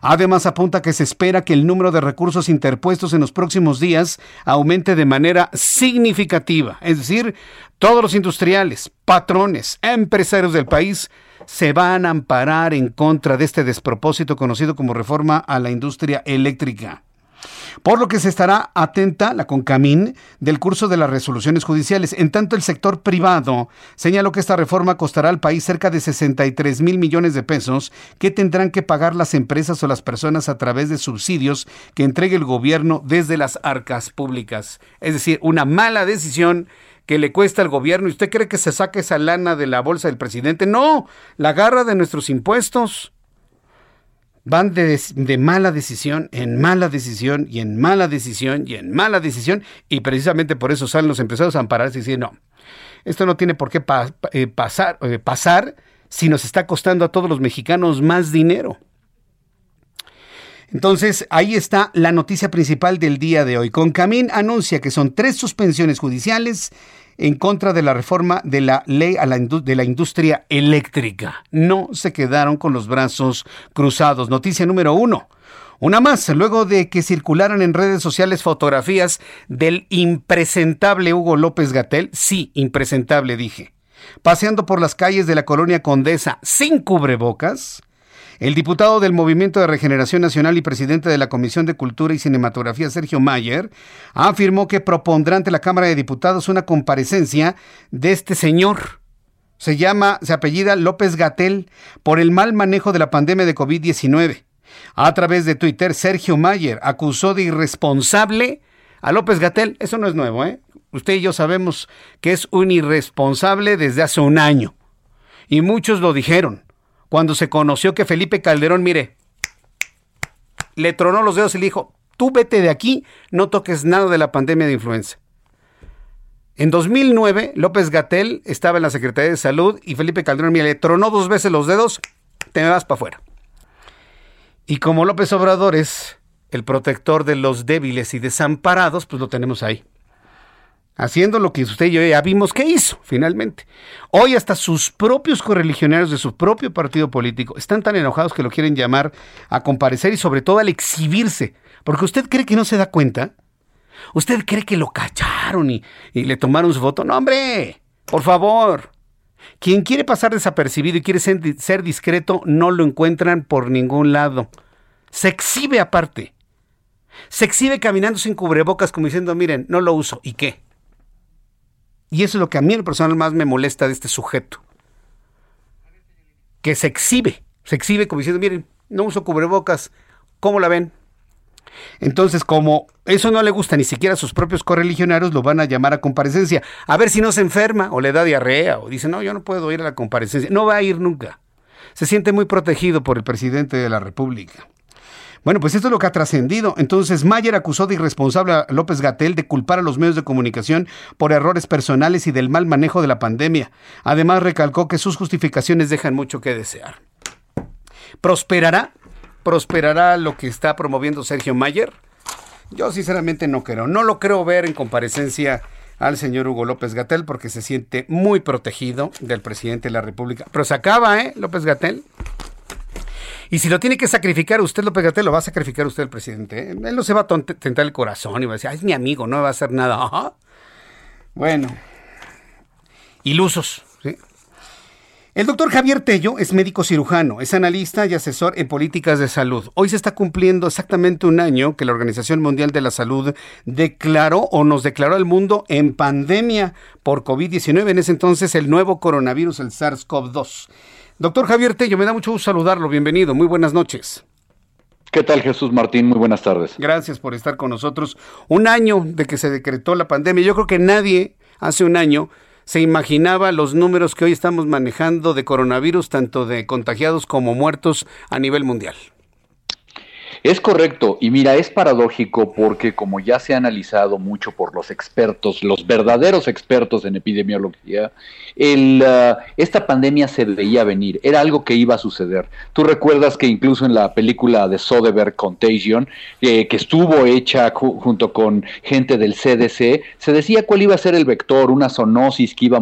S1: Además, apunta que se espera que el número de recursos interpuestos en los próximos días aumente de manera significativa. Es decir, todos los industriales, patrones, empresarios del país se van a amparar en contra de este despropósito conocido como reforma a la industria eléctrica por lo que se estará atenta la CONCAMIN del curso de las resoluciones judiciales. En tanto, el sector privado señaló que esta reforma costará al país cerca de 63 mil millones de pesos que tendrán que pagar las empresas o las personas a través de subsidios que entregue el gobierno desde las arcas públicas. Es decir, una mala decisión que le cuesta al gobierno. ¿Y usted cree que se saque esa lana de la bolsa del presidente? No, la agarra de nuestros impuestos van de, mala decisión en mala decisión y en mala decisión y en mala decisión y precisamente por eso salen los empresarios a ampararse y decir, no, esto no tiene por qué eh, pasar, eh, pasar si nos está costando a todos los mexicanos más dinero. Entonces, ahí está la noticia principal del día de hoy. Concamín anuncia que son tres suspensiones judiciales en contra de la reforma de la ley de la industria eléctrica. No se quedaron con los brazos cruzados. Noticia número uno. Una más, luego de que circularan en redes sociales fotografías del impresentable Hugo López Gatel, sí, impresentable dije, paseando por las calles de la colonia Condesa sin cubrebocas, el diputado del Movimiento de Regeneración Nacional y presidente de la Comisión de Cultura y Cinematografía, Sergio Mayer, afirmó que propondrá ante la Cámara de Diputados una comparecencia de este señor. Se llama, se apellida López Gatel por el mal manejo de la pandemia de COVID-19. A través de Twitter, Sergio Mayer acusó de irresponsable a López Gatel. Eso no es nuevo, ¿eh? Usted y yo sabemos que es un irresponsable desde hace un año. Y muchos lo dijeron. Cuando se conoció que Felipe Calderón, mire, le tronó los dedos y le dijo, tú vete de aquí, no toques nada de la pandemia de influenza. En 2009, López Gatel estaba en la Secretaría de Salud y Felipe Calderón, mire, le tronó dos veces los dedos, te me vas para afuera. Y como López Obrador es el protector de los débiles y desamparados, pues lo tenemos ahí. Haciendo lo que usted y yo ya vimos que hizo, finalmente. Hoy hasta sus propios correligionarios de su propio partido político están tan enojados que lo quieren llamar a comparecer y sobre todo al exhibirse. Porque usted cree que no se da cuenta. ¿Usted cree que lo cacharon y, y le tomaron su foto? No, hombre, por favor. Quien quiere pasar desapercibido y quiere ser, discreto, no lo encuentran por ningún lado. Se exhibe aparte. Se exhibe caminando sin cubrebocas como diciendo, miren, no lo uso. ¿Y qué? Y eso es lo que a mí el personal más me molesta de este sujeto. Que se exhibe. Se exhibe como diciendo, miren, no uso cubrebocas. ¿Cómo la ven? Entonces, como eso no le gusta ni siquiera a sus propios correligionarios, lo van a llamar a comparecencia. A ver si no se enferma o le da diarrea o dice, no, yo no puedo ir a la comparecencia. No va a ir nunca. Se siente muy protegido por el presidente de la República. Bueno, pues esto es lo que ha trascendido. Entonces, Mayer acusó de irresponsable a López Gatel de culpar a los medios de comunicación por errores personales y del mal manejo de la pandemia. Además, recalcó que sus justificaciones dejan mucho que desear. ¿Prosperará? prosperará lo que está promoviendo Sergio Mayer? Yo sinceramente no creo. No lo creo ver en comparecencia al señor Hugo López Gatel porque se siente muy protegido del presidente de la República. Pero se acaba, ¿eh? López Gatel. Y si lo tiene que sacrificar usted, López Gatel, lo va a sacrificar usted el presidente. ¿eh? Él no se va a tentar el corazón y va a decir, es mi amigo, no va a hacer nada. Bueno, ilusos. El doctor Javier Tello es médico cirujano, es analista y asesor en políticas de salud. Hoy se está cumpliendo exactamente un año que la Organización Mundial de la Salud declaró o nos declaró al mundo en pandemia por COVID-19, en ese entonces el nuevo coronavirus, el SARS-CoV-2. Doctor Javier Tello, me da mucho gusto saludarlo, bienvenido, muy buenas noches.
S14: ¿Qué tal Jesús Martín? Muy buenas tardes.
S1: Gracias por estar con nosotros. Un año de que se decretó la pandemia. Yo creo que nadie hace un año se imaginaba los números que hoy estamos manejando de coronavirus, tanto de contagiados como muertos a nivel mundial.
S14: Es correcto, y mira, es paradójico porque como ya se ha analizado mucho por los expertos, los verdaderos expertos en epidemiología, el, uh, esta pandemia se veía venir, era algo que iba a suceder. Tú recuerdas que incluso en la película de Soderbergh, Contagion, eh, que estuvo hecha junto con gente del CDC, se decía cuál iba a ser el vector, una zoonosis que iba a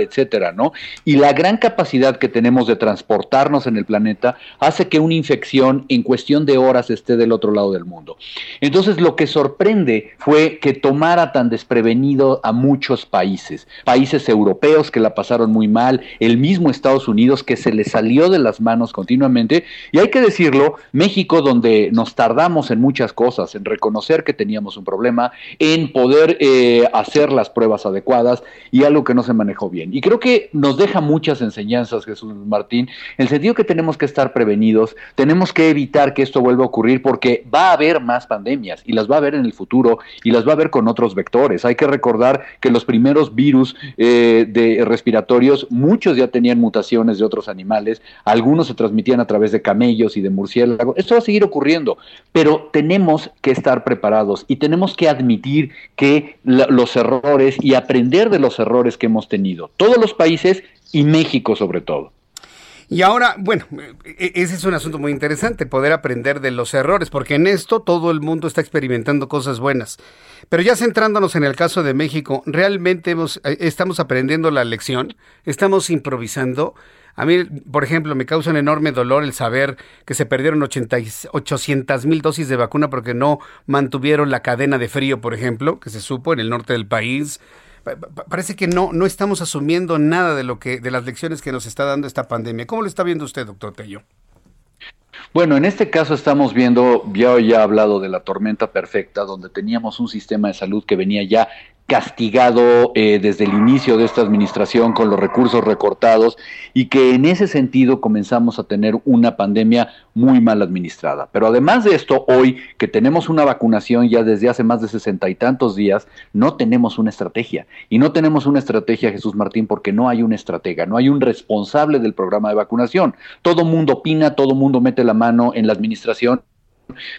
S14: etcétera, ¿no? Y la gran capacidad que tenemos de transportarnos en el planeta hace que una infección en cuestión de horas esté del otro lado del mundo. Entonces, lo que sorprende fue que tomara tan desprevenido a muchos países, países europeos que la pasaron muy mal, el mismo Estados Unidos que se le salió de las manos continuamente, y hay que decirlo, México, donde nos tardamos en muchas cosas, en reconocer que teníamos un problema, en poder eh, hacer las pruebas adecuadas, y algo que no se manejó bien. Y creo que nos deja muchas enseñanzas, Jesús Martín, en el sentido que tenemos que estar prevenidos, tenemos que evitar que esto vuelva a ocurrir porque va a haber más pandemias y las va a haber en el futuro y las va a haber con otros vectores. Hay que recordar que los primeros virus eh, de respiratorios, muchos ya tenían mutaciones de otros animales, algunos se transmitían a través de camellos y de murciélagos. Esto va a seguir ocurriendo, pero tenemos que estar preparados y tenemos que admitir que los errores y aprender de los errores que hemos tenido todos los países y México sobre todo.
S1: Y ahora, bueno, e-, ese es un asunto muy interesante, poder aprender de los errores, porque en esto todo el mundo está experimentando cosas buenas. Pero ya centrándonos en el caso de México, ¿realmente eh, estamos aprendiendo la lección? ¿Estamos improvisando? A mí, por ejemplo, me causa un enorme dolor el saber que se perdieron 800 mil dosis de vacuna porque no mantuvieron la cadena de frío, por ejemplo, que se supo en el norte del país. Parece que no, no estamos asumiendo nada de lo que, de las lecciones que nos está dando esta pandemia. ¿Cómo lo está viendo usted, doctor Tello?
S14: Bueno, en este caso estamos viendo, ya he hablado de la tormenta perfecta, donde teníamos un sistema de salud que venía ya castigado eh, desde el inicio de esta administración con los recursos recortados y que en ese sentido comenzamos a tener una pandemia muy mal administrada. Pero además de esto, hoy que tenemos una vacunación ya desde hace más de sesenta y tantos días, no tenemos una estrategia. Y no tenemos una estrategia, Jesús Martín, porque no hay un estratega, no hay un responsable del programa de vacunación. Todo mundo opina, todo mundo mete la mano en la administración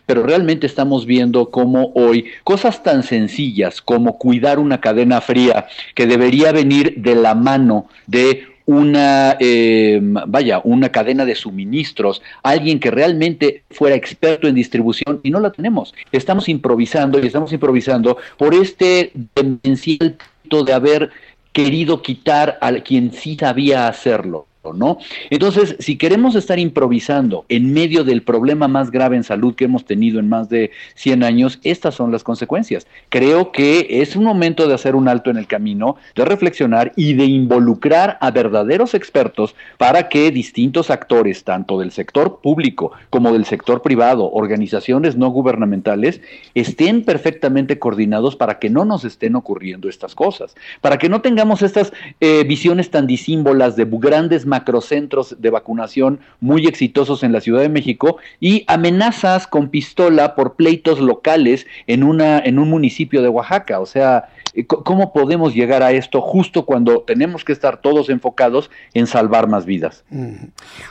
S14: pero realmente estamos viendo cómo hoy cosas tan sencillas como cuidar una cadena fría que debería venir de la mano de una, eh, vaya, una cadena de suministros, alguien que realmente fuera experto en distribución y no la tenemos. Estamos improvisando y estamos improvisando por este demencial de haber querido quitar a quien sí sabía hacerlo. ¿No? Entonces, si queremos estar improvisando en medio del problema más grave en salud que hemos tenido en más de 100 años, estas son las consecuencias. Creo que es un momento de hacer un alto en el camino, de reflexionar y de involucrar a verdaderos expertos para que distintos actores, tanto del sector público como del sector privado, organizaciones no gubernamentales, estén perfectamente coordinados para que no nos estén ocurriendo estas cosas, para que no tengamos estas eh, visiones tan disímbolas de grandes macrocentros de vacunación muy exitosos en la Ciudad de México y amenazas con pistola por pleitos locales en, una, en un municipio de Oaxaca. O sea, eh, ¿cómo podemos llegar a esto justo cuando tenemos que estar todos enfocados en salvar más vidas?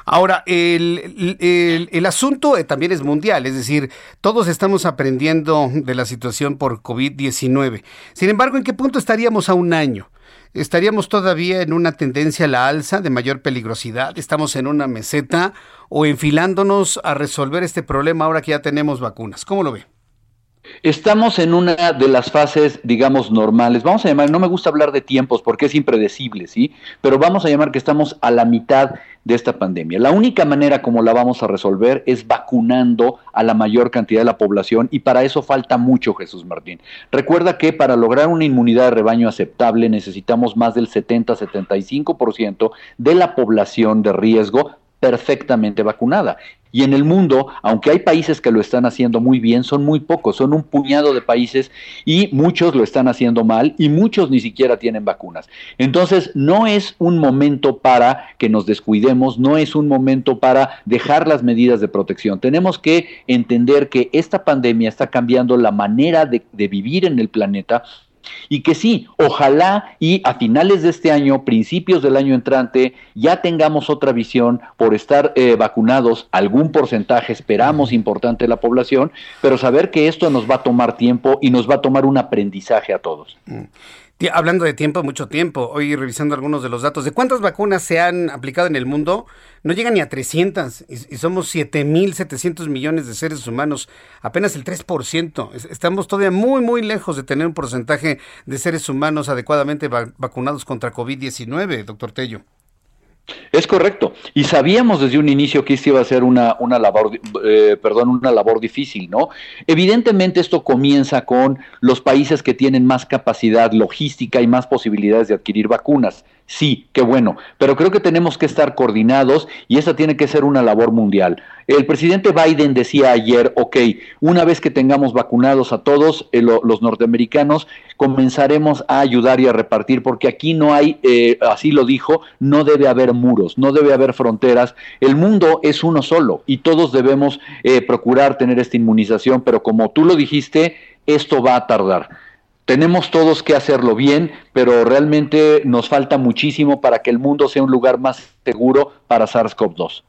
S1: Ahora, el, el asunto eh, también es mundial, es decir, todos estamos aprendiendo de la situación por COVID-19. Sin embargo, ¿en qué punto estaríamos a un año? ¿Estaríamos todavía en una tendencia a la alza de mayor peligrosidad? ¿Estamos en una meseta o enfilándonos a resolver este problema ahora que ya tenemos vacunas? ¿Cómo lo ve?
S14: Estamos en una de las fases, digamos, normales. Vamos a llamar, no me gusta hablar de tiempos porque es impredecible, ¿sí? Pero vamos a llamar que estamos a la mitad de esta pandemia. La única manera como la vamos a resolver es vacunando a la mayor cantidad de la población y para eso falta mucho, Jesús Martín. Recuerda que para lograr una inmunidad de rebaño aceptable necesitamos más del 70-75% de la población de riesgo perfectamente vacunada. Y en el mundo, aunque hay países que lo están haciendo muy bien, son muy pocos, son un puñado de países y muchos lo están haciendo mal y muchos ni siquiera tienen vacunas. Entonces, no es un momento para que nos descuidemos, no es un momento para dejar las medidas de protección. Tenemos que entender que esta pandemia está cambiando la manera de, vivir en el planeta y que sí, ojalá y a finales de este año, principios del año entrante, ya tengamos otra visión por estar eh, vacunados, algún porcentaje, esperamos, importante de la población, pero saber que esto nos va a tomar tiempo y nos va a tomar un aprendizaje a todos. Mm.
S1: Hablando de tiempo, mucho tiempo, hoy revisando algunos de los datos, ¿de cuántas vacunas se han aplicado en el mundo? No llegan ni a 300 y, y somos 7.700 millones de seres humanos, apenas el 3%. Estamos todavía muy, muy lejos de tener un porcentaje de seres humanos adecuadamente vacunados contra COVID-19, doctor Tello.
S14: Es correcto. Y sabíamos desde un inicio que esto iba a ser una, una labor, eh, perdón, una labor difícil, ¿no? Evidentemente esto comienza con los países que tienen más capacidad logística y más posibilidades de adquirir vacunas. Sí, qué bueno, pero creo que tenemos que estar coordinados y esa tiene que ser una labor mundial. El presidente Biden decía ayer, ok, una vez que tengamos vacunados a todos eh, los norteamericanos, comenzaremos a ayudar y a repartir, porque aquí no hay, eh, así lo dijo, no debe haber muros, no debe haber fronteras. El mundo es uno solo y todos debemos eh, procurar tener esta inmunización, pero como tú lo dijiste, esto va a tardar. Tenemos todos que hacerlo bien, pero realmente nos falta muchísimo para que el mundo sea un lugar más seguro para SARS-CoV-2.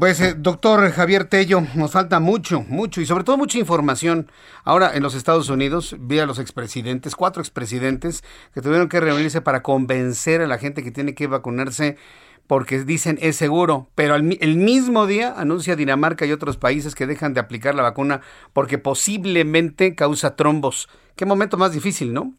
S1: Pues, eh, doctor Javier Tello, nos falta mucho, mucho y sobre todo mucha información. Ahora, en los Estados Unidos, vi a los expresidentes, cuatro expresidentes, que tuvieron que reunirse para convencer a la gente que tiene que vacunarse porque dicen es seguro, pero el mismo día anuncia Dinamarca y otros países que dejan de aplicar la vacuna porque posiblemente causa trombos. Qué momento más difícil, ¿no?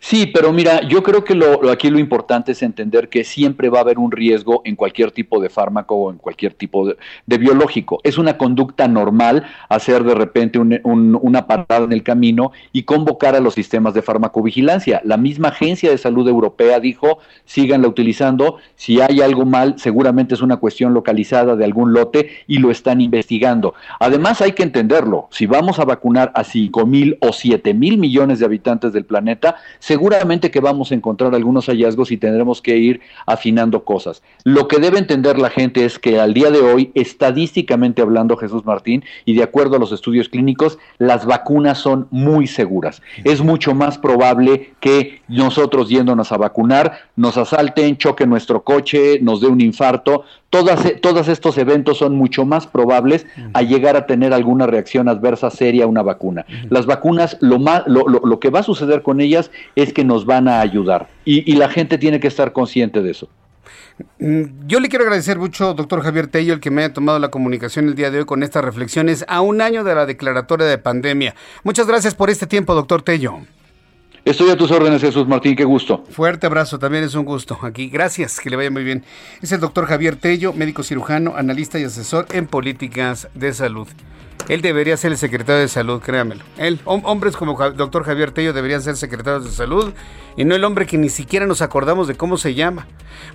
S14: Sí, pero mira, yo creo que lo, aquí lo importante es entender que siempre va a haber un riesgo en cualquier tipo de fármaco o en cualquier tipo de, biológico. Es una conducta normal hacer de repente una parada en el camino y convocar a los sistemas de farmacovigilancia. La misma Agencia de Salud Europea dijo, síganla utilizando, si hay algo mal, seguramente es una cuestión localizada de algún lote y lo están investigando. Además hay que entenderlo, si vamos a vacunar a 5 mil o 7 mil millones de habitantes del planeta, seguramente que vamos a encontrar algunos hallazgos y tendremos que ir afinando cosas. Lo que debe entender la gente es que al día de hoy, estadísticamente hablando, Jesús Martín, y de acuerdo a los estudios clínicos, las vacunas son muy seguras. Es mucho más probable que nosotros yéndonos a vacunar, nos asalten, choque nuestro coche, nos dé un infarto. Todas, todos estos eventos son mucho más probables a llegar a tener alguna reacción adversa seria a una vacuna. Las vacunas, lo, más, lo, lo que va a suceder con ellas es que nos van a ayudar y, la gente tiene que estar consciente de eso.
S1: Mm, yo le quiero agradecer mucho, doctor Javier Tello, el que me haya tomado la comunicación el día de hoy con estas reflexiones a un año de la declaratoria de pandemia. Muchas gracias por este tiempo, doctor Tello.
S14: Estoy a tus órdenes, Jesús Martín, qué gusto.
S1: Fuerte abrazo, también es un gusto aquí. Gracias, que le vaya muy bien. Es el doctor Javier Tello, médico cirujano, analista y asesor en políticas de salud. Él debería ser el secretario de salud, créamelo. Él, hombres como doctor Javier Tello deberían ser secretarios de salud y no el hombre que ni siquiera nos acordamos de cómo se llama.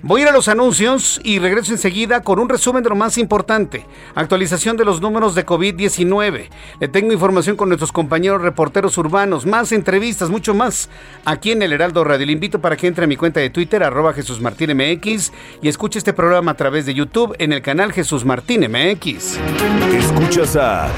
S1: Voy a ir a los anuncios y regreso enseguida con un resumen de lo más importante. Actualización de los números de COVID-19. Le tengo información con nuestros compañeros reporteros urbanos, más entrevistas, mucho más aquí en el Heraldo Radio. Le invito para que entre a mi cuenta de Twitter, arroba Jesús Martín MX, y escuche este programa a través de YouTube en el canal Jesús Martín MX.
S10: Escuchas a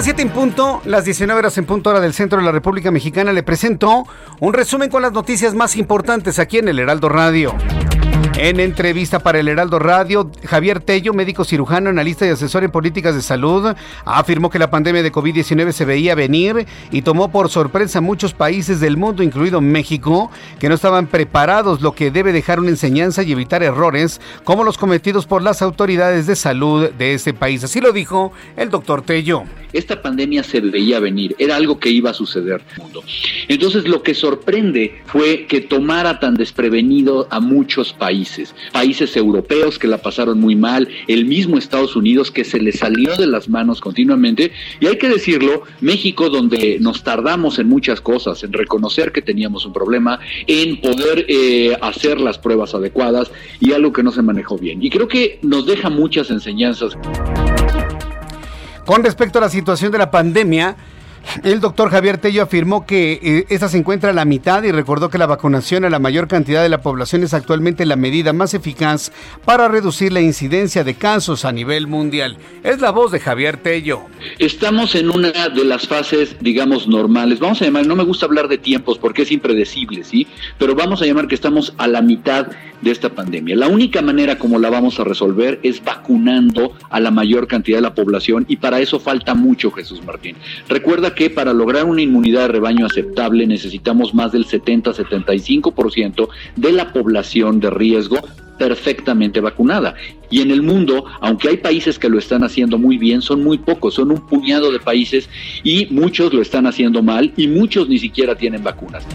S1: Las 7 en punto, las 19 horas en punto hora del centro de la República Mexicana, le presento un resumen con las noticias más importantes aquí en el Heraldo Radio. En entrevista para el Heraldo Radio, Javier Tello, médico cirujano, analista y asesor en políticas de salud, afirmó que la pandemia de COVID-19 se veía venir y tomó por sorpresa a muchos países del mundo, incluido México, que no estaban preparados, lo que debe dejar una enseñanza y evitar errores como los cometidos por las autoridades de salud de ese país. Así lo dijo el doctor Tello.
S14: Esta pandemia se veía venir, era algo que iba a suceder en el mundo. Entonces lo que sorprende fue que tomara tan desprevenido a muchos países países, europeos que la pasaron muy mal, el mismo Estados Unidos que se le salió de las manos continuamente, y hay que decirlo, México donde nos tardamos en muchas cosas, en reconocer que teníamos un problema, en poder eh, hacer las pruebas adecuadas y algo que no se manejó bien. Y creo que nos deja muchas enseñanzas.
S1: Con respecto a la situación de la pandemia, el doctor Javier Tello afirmó que eh, esta se encuentra a la mitad y recordó que la vacunación a la mayor cantidad de la población es actualmente la medida más eficaz para reducir la incidencia de casos a nivel mundial. Es la voz de Javier Tello.
S14: Estamos en una de las fases, digamos, normales. Vamos a llamar, no me gusta hablar de tiempos porque es impredecible, ¿sí? Pero vamos a llamar que estamos a la mitad de esta pandemia. La única manera como la vamos a resolver es vacunando a la mayor cantidad de la población y para eso falta mucho, Jesús Martín. Recuerda que para lograr una inmunidad de rebaño aceptable necesitamos más del 70-75% de la población de riesgo perfectamente vacunada. Y en el mundo, aunque hay países que lo están haciendo muy bien, son muy pocos, son un puñado de países y muchos lo están haciendo mal y muchos ni siquiera tienen vacunas.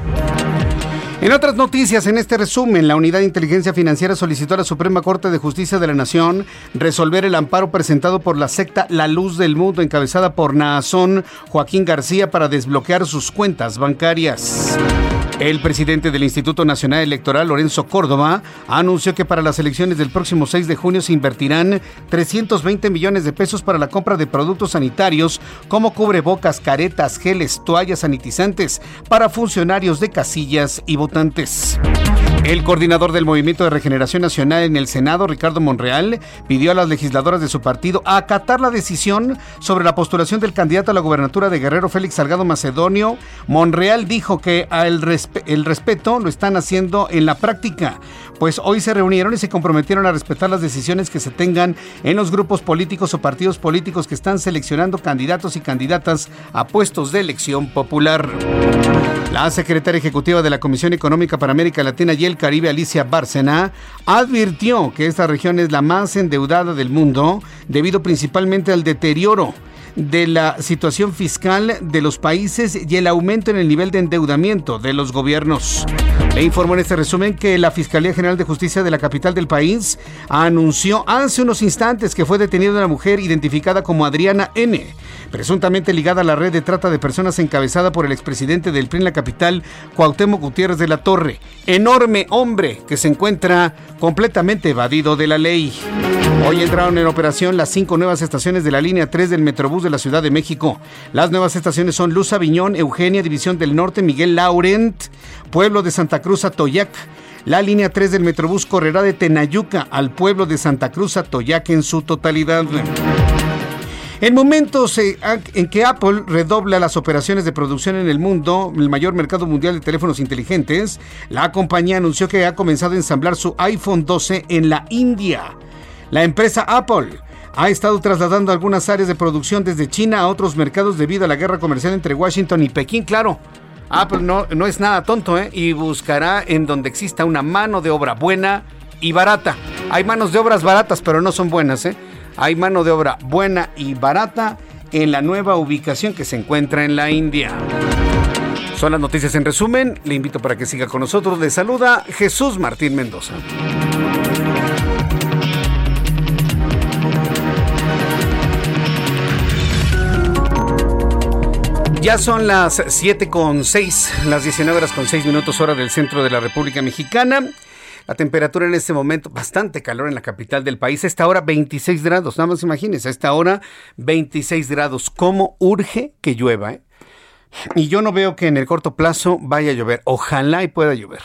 S1: En otras noticias, en este resumen, la Unidad de Inteligencia Financiera solicitó a la Suprema Corte de Justicia de la Nación resolver el amparo presentado por la secta La Luz del Mundo, encabezada por Naazón Joaquín García, para desbloquear sus cuentas bancarias. El presidente del Instituto Nacional Electoral, Lorenzo Córdoba, anunció que para las elecciones del próximo 6 de junio se invertirán 320 millones de pesos para la compra de productos sanitarios como cubrebocas, caretas, geles, toallas sanitizantes para funcionarios de casillas y votantes. El coordinador del Movimiento de Regeneración Nacional en el Senado, Ricardo Monreal, pidió a las legisladoras de su partido acatar la decisión sobre la postulación del candidato a la gubernatura de Guerrero, Félix Salgado Macedonio. Monreal dijo que el, el respeto lo están haciendo en la práctica, pues hoy se reunieron y se comprometieron a respetar las decisiones que se tengan en los grupos políticos o partidos políticos que están seleccionando candidatos y candidatas a puestos de elección popular. La secretaria ejecutiva de la Comisión Económica para América Latina y Caribe, Alicia Bárcena, advirtió que esta región es la más endeudada del mundo debido principalmente al deterioro de la situación fiscal de los países y el aumento en el nivel de endeudamiento de los gobiernos. Le informó en este resumen que la Fiscalía General de Justicia de la capital del país anunció hace unos instantes que fue detenida una mujer identificada como Adriana N., presuntamente ligada a la red de trata de personas encabezada por el expresidente del PRI en la capital, Cuauhtémoc Gutiérrez de la Torre. Enorme hombre que se encuentra completamente evadido de la ley. Hoy entraron en operación las cinco nuevas estaciones de la línea 3 del Metrobús de la Ciudad de México. Las nuevas estaciones son Luz Aviñón, Eugenia, División del Norte, Miguel Laurent, Pueblo de Santa Cruz a Toyac. La línea 3 del Metrobús correrá de Tenayuca al pueblo de Santa Cruz a Toyac en su totalidad. En momentos eh, en que Apple redobla las operaciones de producción en el mundo, el mayor mercado mundial de teléfonos inteligentes, la compañía anunció que ha comenzado a ensamblar su iPhone 12 en la India. La empresa Apple ha estado trasladando algunas áreas de producción desde China a otros mercados debido a la guerra comercial entre Washington y Pekín. Claro, Apple no, no es nada tonto ¿eh? y buscará en donde exista una mano de obra buena y barata. Hay manos de obras baratas, pero no son buenas. ¿eh? Hay mano de obra buena y barata en la nueva ubicación que se encuentra en la India. Son las noticias en resumen. Le invito para que siga con nosotros. Le saluda Jesús Martín Mendoza. Ya son las 7 con 6, las 19 horas con 6 minutos hora del centro de la República Mexicana. La temperatura en este momento, bastante calor en la capital del país. A esta hora 26 grados, nada más imagínense, a esta hora 26 grados. ¿Cómo urge que llueva? Eh? Y yo no veo que en el corto plazo vaya a llover. Ojalá y pueda llover.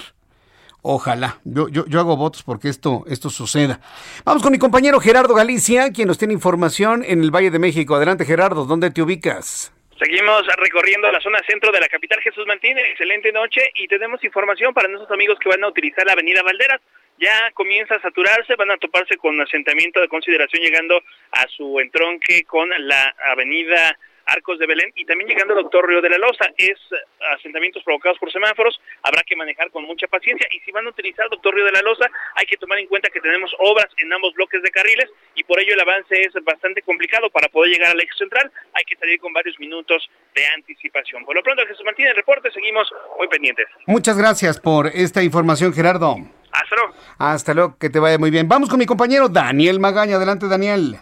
S1: Ojalá. Yo, yo, yo, hago votos porque esto, esto suceda. Vamos con mi compañero Gerardo Galicia, quien nos tiene información en el Valle de México. Adelante, Gerardo, ¿dónde te ubicas?
S8: Seguimos recorriendo la zona centro de la capital Jesús Martín. Excelente noche y tenemos información para nuestros amigos que van a utilizar la avenida Valderas. Ya comienza a saturarse, van a toparse con asentamiento de consideración llegando a su entronque con la avenida Arcos de Belén y también llegando al Doctor Río de la Loza. Es eh, asentamientos provocados por semáforos, habrá que manejar con mucha paciencia y si van a utilizar Doctor Río de la Loza hay que tomar en cuenta que tenemos obras en ambos bloques de carriles y por ello el avance es bastante complicado para poder llegar al eje central. Hay que salir con varios minutos de anticipación. Por lo pronto, Jesús Martín, el reporte, seguimos muy pendientes.
S1: Muchas gracias por esta información, Gerardo.
S8: Hasta luego.
S1: Hasta luego, que te vaya muy bien. Vamos con mi compañero Daniel Magaña. Adelante, Daniel.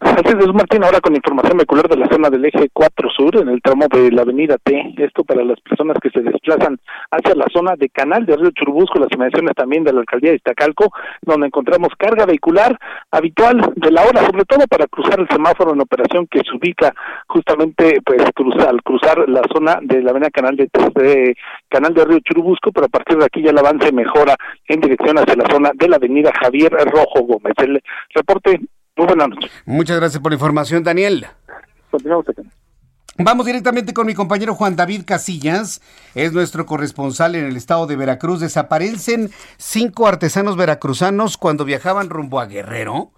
S9: Así es, Martín, ahora con información vehicular de la zona del eje 4 Sur, en el tramo de la avenida T, esto para las personas que se desplazan hacia la zona de Canal de Río Churubusco, las inmediaciones también de la alcaldía de Iztacalco, donde encontramos carga vehicular habitual de la hora, sobre todo para cruzar el semáforo en operación que se ubica justamente pues cruzar, al cruzar la zona de la avenida Canal de, de Canal de Río Churubusco, pero a partir de aquí ya el avance mejora en dirección hacia la zona de la avenida Javier Rojo Gómez. El reporte muy buenas noches.
S1: Muchas gracias por la información, Daniel.
S9: Continuamos
S1: Vamos directamente con mi compañero Juan David Casillas, es nuestro corresponsal en el estado de Veracruz. Desaparecen cinco artesanos veracruzanos cuando viajaban rumbo a Guerrero.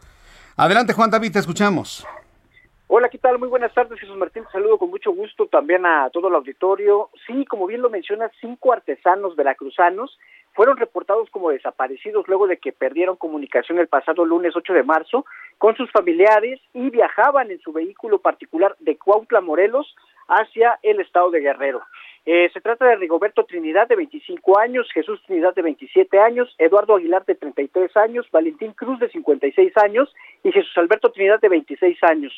S1: Adelante Juan David, te escuchamos.
S15: Hola, ¿qué tal? Muy buenas tardes, Jesús Martín. Te saludo con mucho gusto también a todo el auditorio. Sí, como bien lo mencionas, cinco artesanos veracruzanos fueron reportados como desaparecidos luego de que perdieron comunicación el pasado lunes 8 de marzo con sus familiares y viajaban en su vehículo particular de Cuautla, Morelos, hacia el estado de Guerrero. Eh, se trata de Rigoberto Trinidad, de 25 años, Jesús Trinidad, de 27 años, Eduardo Aguilar, de 33 años, Valentín Cruz, de 56 años y Jesús Alberto Trinidad, de 26 años.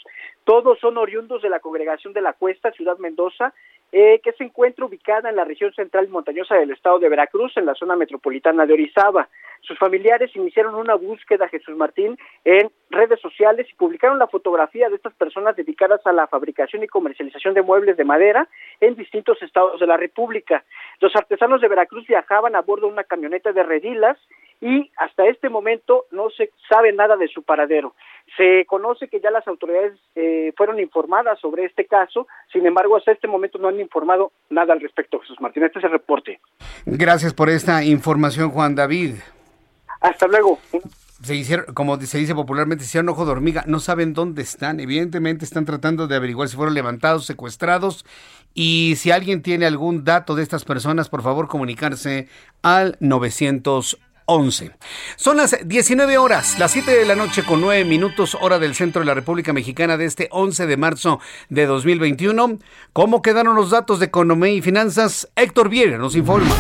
S15: Todos son oriundos de la congregación de la Cuesta, Ciudad Mendoza, eh, que se encuentra ubicada en la región central montañosa del estado de Veracruz, en la zona metropolitana de Orizaba. Sus familiares iniciaron una búsqueda, Jesús Martín, en redes sociales y publicaron la fotografía de estas personas dedicadas a la fabricación y comercialización de muebles de madera en distintos estados de la República. Los artesanos de Veracruz viajaban a bordo de una camioneta de redilas y hasta este momento no se sabe nada de su paradero. Se conoce que ya las autoridades eh, fueron informadas sobre este caso, sin embargo, hasta este momento no han informado nada al respecto, Jesús Martín. Este es el reporte.
S1: Gracias por esta información, Juan David.
S15: Hasta luego.
S1: Se hicieron, como se dice popularmente, se hicieron ojo de hormiga, no saben dónde están. Evidentemente están tratando de averiguar si fueron levantados, secuestrados. Y si alguien tiene algún dato de estas personas, por favor comunicarse al 900 11. Son las 19 horas, las 7 de la noche con 9 minutos, hora del centro de la República Mexicana de este 11 de marzo de 2021. ¿Cómo quedaron los datos de economía y finanzas? Héctor Vieira nos informa.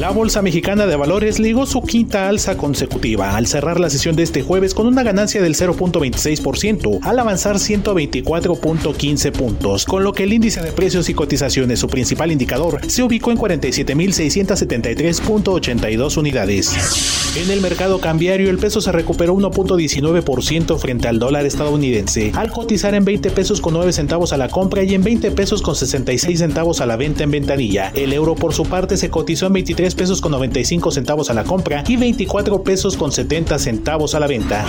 S16: La Bolsa Mexicana de Valores ligó su quinta alza consecutiva al cerrar la sesión de este jueves con una ganancia del 0.26% al avanzar 124.15 puntos, con lo que el índice de precios y cotizaciones, su principal indicador, se ubicó en 47.673.82 unidades. En el mercado cambiario, el peso se recuperó 1.19% frente al dólar estadounidense, al cotizar en 20 pesos con 9 centavos a la compra y en 20 pesos con 66 centavos a la venta en ventanilla. El euro, por su parte, se cotizó en 23 pesos con 95 centavos a la compra y 24 pesos con 70 centavos a la venta.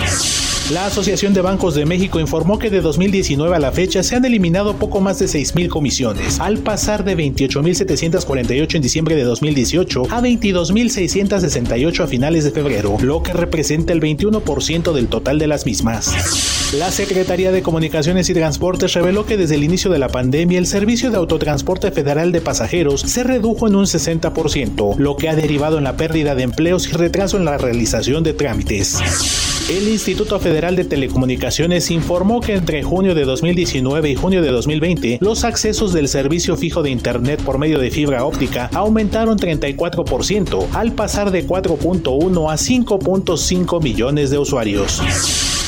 S16: La Asociación de Bancos de México informó que de 2019 a la fecha se han eliminado poco más de 6.000 comisiones, al pasar de 28.748 en diciembre de 2018 a 22.668 a finales de febrero, lo que representa el 21% del total de las mismas. La Secretaría de Comunicaciones y Transportes reveló que desde el inicio de la pandemia el servicio de autotransporte federal de pasajeros se redujo en un 60%, lo que ha derivado en la pérdida de empleos y retraso en la realización de trámites. El Instituto Federal de Telecomunicaciones informó que entre junio de 2019 y junio de 2020, los accesos del servicio fijo de Internet por medio de fibra óptica aumentaron 34%, al pasar de 4.1 a 5.5 millones de usuarios.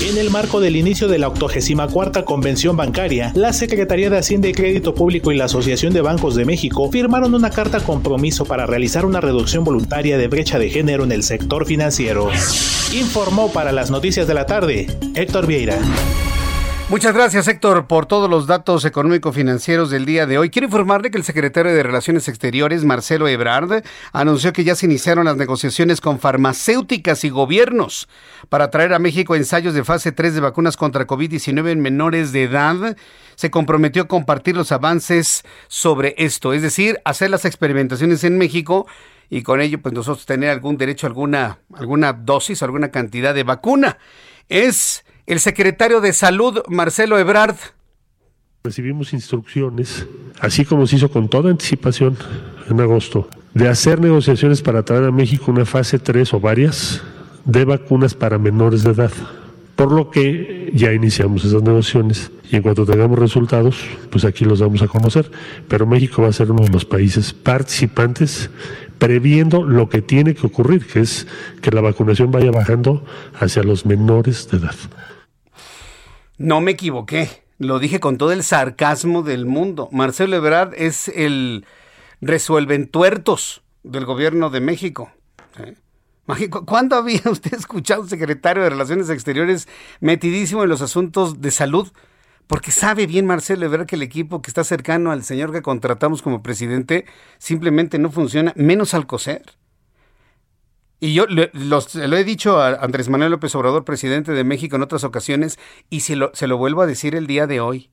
S16: En el marco del inicio de la 84 Convención Bancaria, la Secretaría de Hacienda y Crédito Público y la Asociación de Bancos de México firmaron una carta compromiso para realizar una reducción voluntaria de brecha de género en el sector financiero. Informó para las noticias de la tarde Héctor Vieira.
S1: Muchas gracias, Héctor, por todos los datos económico-financieros del día de hoy. Quiero informarle que el secretario de Relaciones Exteriores, Marcelo Ebrard, anunció que ya se iniciaron las negociaciones con farmacéuticas y gobiernos para traer a México ensayos de fase 3 de vacunas contra COVID-19 en menores de edad. Se comprometió a compartir los avances sobre esto, es decir, hacer las experimentaciones en México y con ello, pues nosotros tener algún derecho alguna, alguna dosis, alguna cantidad de vacuna. Es el secretario de Salud, Marcelo Ebrard.
S3: Recibimos instrucciones, así como se hizo con toda anticipación en agosto, de hacer negociaciones para traer a México una fase 3 o varias de vacunas para menores de edad. Por lo que ya iniciamos esas negociaciones y en cuanto tengamos resultados, pues aquí los vamos a conocer. Pero México va a ser uno de los países participantes previendo lo que tiene que ocurrir, que es que la vacunación vaya bajando hacia los menores de edad.
S1: No me equivoqué, lo dije con todo el sarcasmo del mundo. Marcelo Ebrard es el resuelventuertos del gobierno de México. ¿Cuándo había <laughs> usted escuchado un secretario de Relaciones Exteriores metidísimo en los asuntos de salud? Porque sabe bien Marcelo Ebrard que el equipo que está cercano al señor que contratamos como presidente simplemente no funciona, menos al coser. Y yo le, lo he dicho a Andrés Manuel López Obrador, presidente de México, en otras ocasiones, y se lo, se lo vuelvo a decir el día de hoy.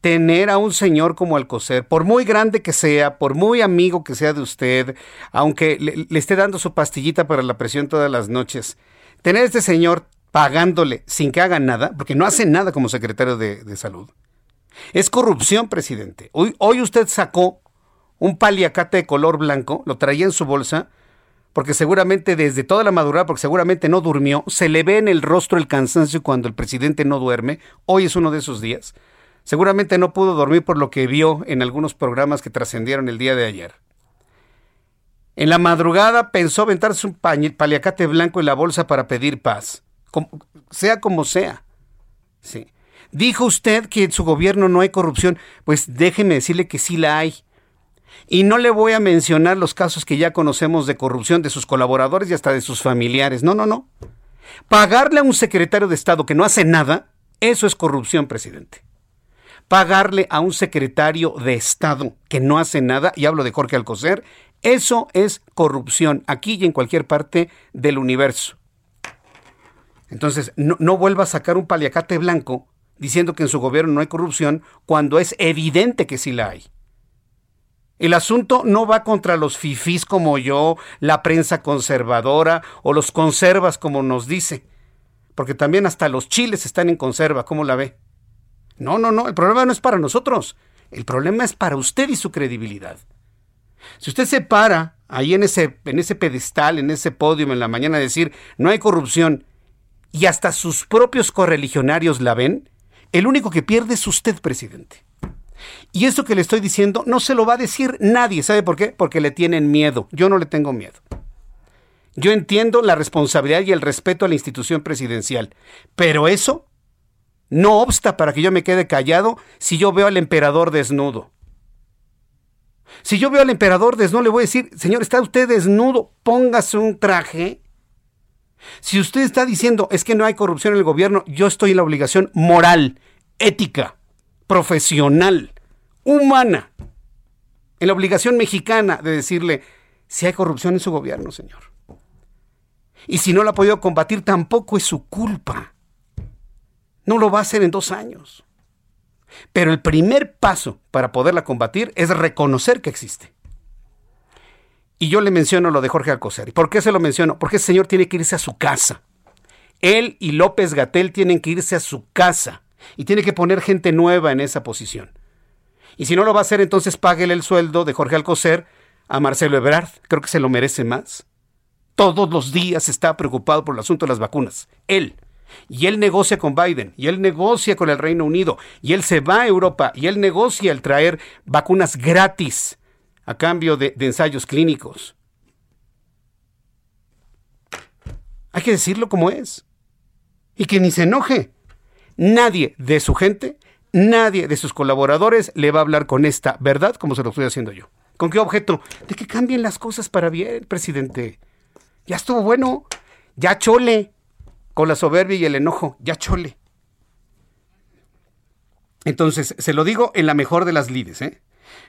S1: Tener a un señor como Alcocer, por muy grande que sea, por muy amigo que sea de usted, aunque le, esté dando su pastillita para la presión todas las noches, tener a este señor pagándole sin que haga nada, porque no hace nada como secretario de, salud, es corrupción, presidente. Hoy usted sacó un paliacate de color blanco, lo traía en su bolsa, porque seguramente desde toda la madurez, porque seguramente no durmió, se le ve en el rostro el cansancio cuando el presidente no duerme, hoy es uno de esos días, Seguramente no pudo dormir por lo que vio en algunos programas que trascendieron el día de ayer. En la madrugada pensó aventarse un paliacate blanco en la bolsa para pedir paz, sea como sea. Sí. Dijo usted que en su gobierno no hay corrupción, pues déjeme decirle que sí la hay. Y no le voy a mencionar los casos que ya conocemos de corrupción de sus colaboradores y hasta de sus familiares. No, no, no. Pagarle a un secretario de Estado que no hace nada, eso es corrupción, presidente. Pagarle a un secretario de Estado que no hace nada, y hablo de Jorge Alcocer, eso es corrupción, aquí y en cualquier parte del universo. Entonces, no, vuelva a sacar un paliacate blanco diciendo que en su gobierno no hay corrupción cuando es evidente que sí la hay. El asunto no va contra los fifís como yo, la prensa conservadora o los conservas como nos dice, porque también hasta los chiles están en conserva, ¿cómo la ve? No, no, no, el problema no es para nosotros, el problema es para usted y su credibilidad. Si usted se para ahí en ese, en ese pedestal, en ese podio en la mañana a decir no hay corrupción y hasta sus propios correligionarios la ven, el único que pierde es usted, presidente. Y eso que le estoy diciendo no se lo va a decir nadie. ¿Sabe por qué? Porque le tienen miedo. Yo no le tengo miedo. Yo entiendo la responsabilidad y el respeto a la institución presidencial. Pero eso no obsta para que yo me quede callado si yo veo al emperador desnudo. Si yo veo al emperador desnudo, le voy a decir, señor, está usted desnudo, póngase un traje. Si usted está diciendo es que no hay corrupción en el gobierno, yo estoy en la obligación moral, ética, profesional, humana, en la obligación mexicana de decirle si hay corrupción en su gobierno, señor. Y si no la ha podido combatir, tampoco es su culpa. No lo va a hacer en dos años. Pero el primer paso para poderla combatir es reconocer que existe. Y yo le menciono lo de Jorge Alcocer. ¿Y por qué se lo menciono? Porque ese señor tiene que irse a su casa. Él y López Gatel tienen que irse a su casa y tiene que poner gente nueva en esa posición. Y si no lo va a hacer, entonces páguele el sueldo de Jorge Alcocer a Marcelo Ebrard. Creo que se lo merece más. Todos los días está preocupado por el asunto de las vacunas. Él y él negocia con Biden, y él negocia con el Reino Unido, y él se va a Europa, y él negocia el traer vacunas gratis a cambio de, ensayos clínicos. Hay que decirlo como es. Y que ni se enoje. Nadie de su gente, nadie de sus colaboradores le va a hablar con esta verdad como se lo estoy haciendo yo. ¿Con qué objeto? De que cambien las cosas para bien, presidente. Ya estuvo bueno. Ya chole con la soberbia y el enojo, ya chole. Entonces, se lo digo en la mejor de las lides, ¿eh?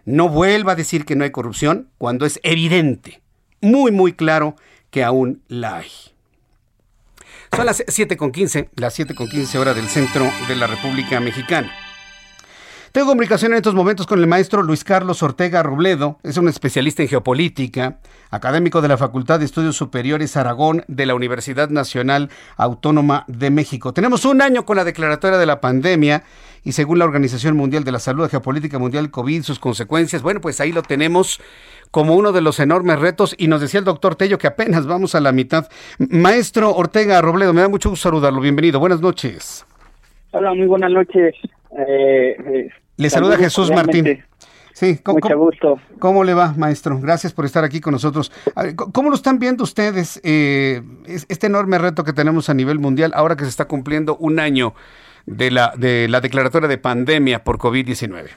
S1: No vuelva a decir que no hay corrupción cuando es evidente, muy, muy claro que aún la hay. Son las 7.15, las 7.15 horas del centro de la República Mexicana. Tengo comunicación en estos momentos con el maestro Luis Carlos Ortega Robledo, es un especialista en geopolítica, académico de la Facultad de Estudios Superiores Aragón de la Universidad Nacional Autónoma de México. Tenemos un año con la declaratoria de la pandemia y según la Organización Mundial de la Salud, Geopolítica Mundial, COVID, sus consecuencias, bueno, pues ahí lo tenemos como uno de los enormes retos y nos decía el doctor Tello que apenas vamos a la mitad. Maestro Ortega Robledo, me da mucho gusto saludarlo, bienvenido, buenas noches.
S17: Hola, muy buenas noches. Eh, eh,
S1: le saluda Jesús Martín. Sí,
S17: ¿cómo, Mucho gusto.
S1: ¿Cómo le va, maestro? Gracias por estar aquí con nosotros. ¿Cómo lo están viendo ustedes eh, este enorme reto que tenemos a nivel mundial ahora que se está cumpliendo un año de la, de la declaratoria de pandemia por COVID-19?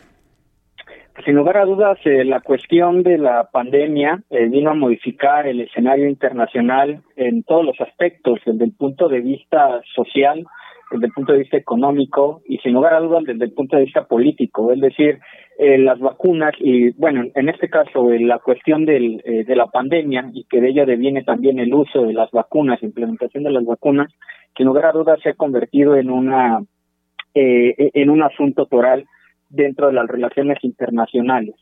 S17: Sin lugar a dudas, eh, la cuestión de la pandemia eh, vino a modificar el escenario internacional en todos los aspectos, desde el punto de vista social, desde el punto de vista económico y sin lugar a dudas desde el punto de vista político, es decir, eh, las vacunas y bueno, en este caso eh, la cuestión del, eh, de la pandemia y que de ella deviene también el uso de las vacunas, implementación de las vacunas, sin lugar a dudas se ha convertido en una en un asunto toral dentro de las relaciones internacionales.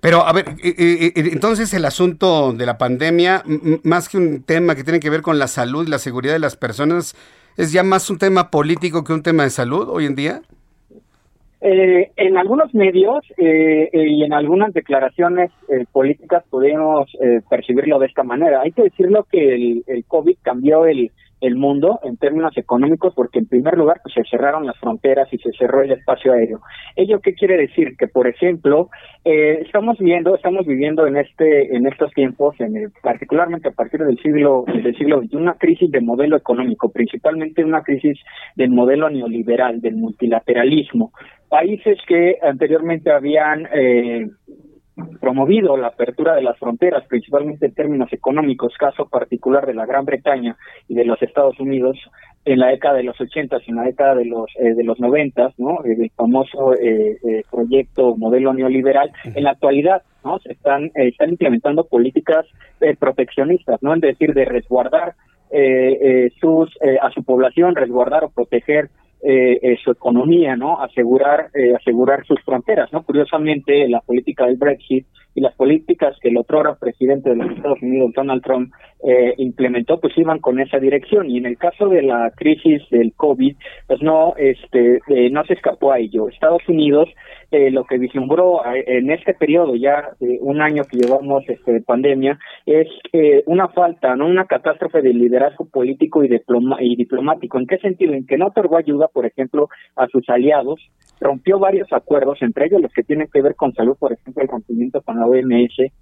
S1: Pero, a ver, eh, eh, eh, entonces el asunto de la pandemia, más que un tema que tiene que ver con la salud y la seguridad de las personas, ¿es ya más un tema político que un tema de salud hoy en día?
S17: en algunos medios y en algunas declaraciones políticas podemos percibirlo de esta manera. Hay que decirlo que el, el COVID cambió el, el mundo en términos económicos porque en primer lugar pues se cerraron las fronteras y se cerró el espacio aéreo. ¿Ello qué quiere decir? Que por ejemplo eh, estamos viendo, estamos viviendo en este en estos tiempos, en particularmente a partir del siglo del siglo XXI, una crisis de modelo económico, principalmente una crisis del modelo neoliberal, del multilateralismo. Países que anteriormente habían eh, promovido la apertura de las fronteras, principalmente en términos económicos, caso particular de la Gran Bretaña y de los Estados Unidos en la década de los 80 y en la década de los eh, de los 90, ¿no? El famoso eh, eh, proyecto modelo neoliberal. En la actualidad, ¿no? Se están están implementando políticas proteccionistas, ¿no? Es decir, de resguardar sus a su población, resguardar o proteger eh, eh, su economía, ¿no? Asegurar, eh, asegurar sus fronteras, ¿no? Curiosamente, la política del Brexit y las políticas que el otro presidente de los Estados Unidos, Donald Trump, eh, implementó, pues iban con esa dirección. Y en el caso de la crisis del COVID, pues no, este, eh, no se escapó a ello. Estados Unidos, eh, lo que vislumbró en este periodo, ya un año que llevamos este, de pandemia, es una falta, no una catástrofe de liderazgo político y diplomático. ¿En qué sentido? En que no otorgó ayuda, por ejemplo, a sus aliados, rompió varios acuerdos, entre ellos los que tienen que ver con salud, por ejemplo, el rompimiento con la OMS,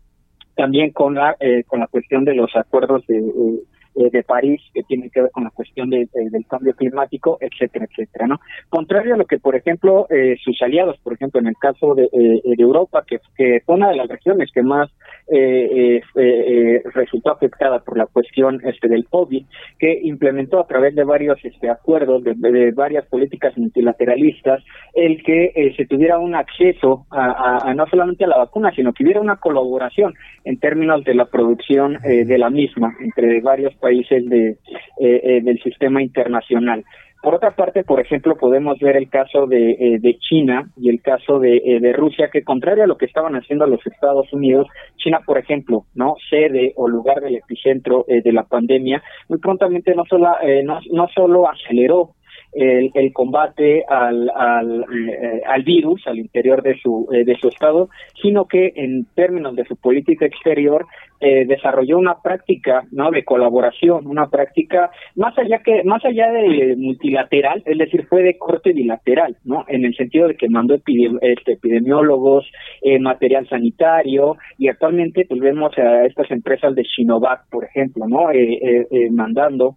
S17: también con la eh, con la cuestión de los acuerdos de, eh, eh, de París que tiene que ver con la cuestión de, del cambio climático, etcétera, etcétera, ¿no? Contrario a lo que, por ejemplo, eh, sus aliados, por ejemplo, en el caso de, eh, de Europa, que, que, fue una de las regiones que más eh, resultó afectada por la cuestión este del COVID, que implementó a través de varios este, acuerdos, de, varias políticas multilateralistas, el que se tuviera un acceso a, no solamente a la vacuna, sino que hubiera una colaboración en términos de la producción de la misma entre varios países de, eh, eh, del sistema internacional. Por otra parte, por ejemplo, podemos ver el caso de, eh, de China y el caso de, eh, de, Rusia, que contrario a lo que estaban haciendo los Estados Unidos, China, por ejemplo, no sede o lugar del epicentro eh, de la pandemia, muy prontamente no solo, no, no solo aceleró el, el combate al, al, eh, al, virus al interior de su, eh, de su estado, sino que en términos de su política exterior eh, desarrolló una práctica no de colaboración, una práctica más allá que más allá de multilateral, es decir, fue de corte bilateral, no, en el sentido de que mandó este, epidemiólogos, eh, material sanitario y actualmente pues vemos a estas empresas de Sinovac, por ejemplo, no, eh, mandando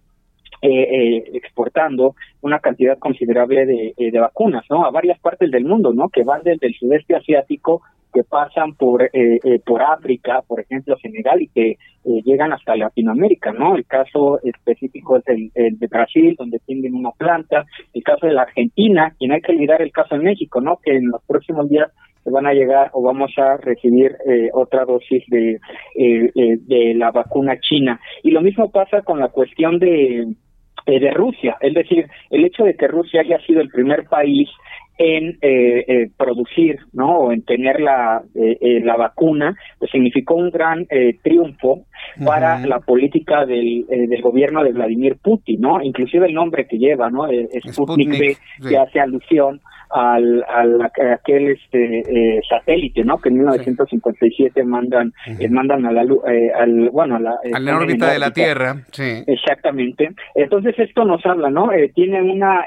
S17: eh, eh, exportando una cantidad considerable de, eh, de, vacunas, ¿no? A varias partes del mundo, ¿no? Que van desde el sudeste asiático, que pasan por eh, por África, por ejemplo, Senegal, y que llegan hasta Latinoamérica, ¿no? El caso específico es el, el, de Brasil, donde tienen una planta, el caso de la Argentina, y no hay que olvidar el caso de México, ¿no? Que en los próximos días se van a llegar o vamos a recibir eh, otra dosis de, eh, eh, de la vacuna china. Y lo mismo pasa con la cuestión de, de Rusia, es decir, el hecho de que Rusia haya sido el primer país en eh, eh, producir, ¿no? O en tener la, eh, la vacuna, pues significó un gran triunfo para uh -huh. la política del, del gobierno de Vladimir Putin, ¿no? Inclusive el nombre que lleva, ¿no? Sputnik, Sputnik sí. que hace alusión al, al a aquel este eh, satélite no que en 1957 sí. mandan uh -huh. eh, mandan a la eh, al bueno a la
S1: a la órbita de la Tierra sí.
S17: Exactamente. Entonces esto nos habla no tiene una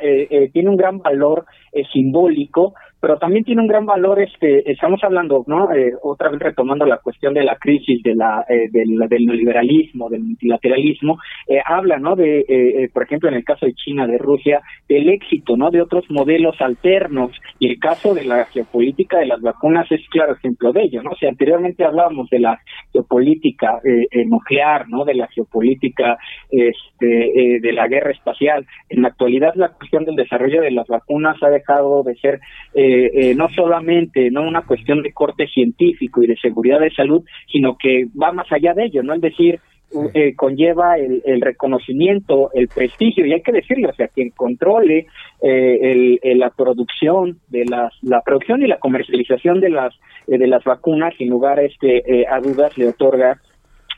S17: tiene un gran valor simbólico pero también tiene un gran valor este estamos hablando no eh, otra vez retomando la cuestión de la crisis de la eh, del, neoliberalismo del multilateralismo eh, habla no de por ejemplo en el caso de China de Rusia del éxito no de otros modelos alternos. Y el caso de la geopolítica de las vacunas es claro ejemplo de ello no sea anteriormente hablábamos de la geopolítica nuclear no de la geopolítica este de la guerra espacial. En la actualidad la cuestión del desarrollo de las vacunas ha dejado de ser eh, eh, no solamente no una cuestión de corte científico y de seguridad de salud, sino que va más allá de ello, ¿no? Es decir, eh, conlleva el, el, reconocimiento, el prestigio, y hay que decirlo, o sea, quien controle eh, el, el, la producción de las, la producción y la comercialización de las, de las vacunas, sin lugar este, a dudas, le otorga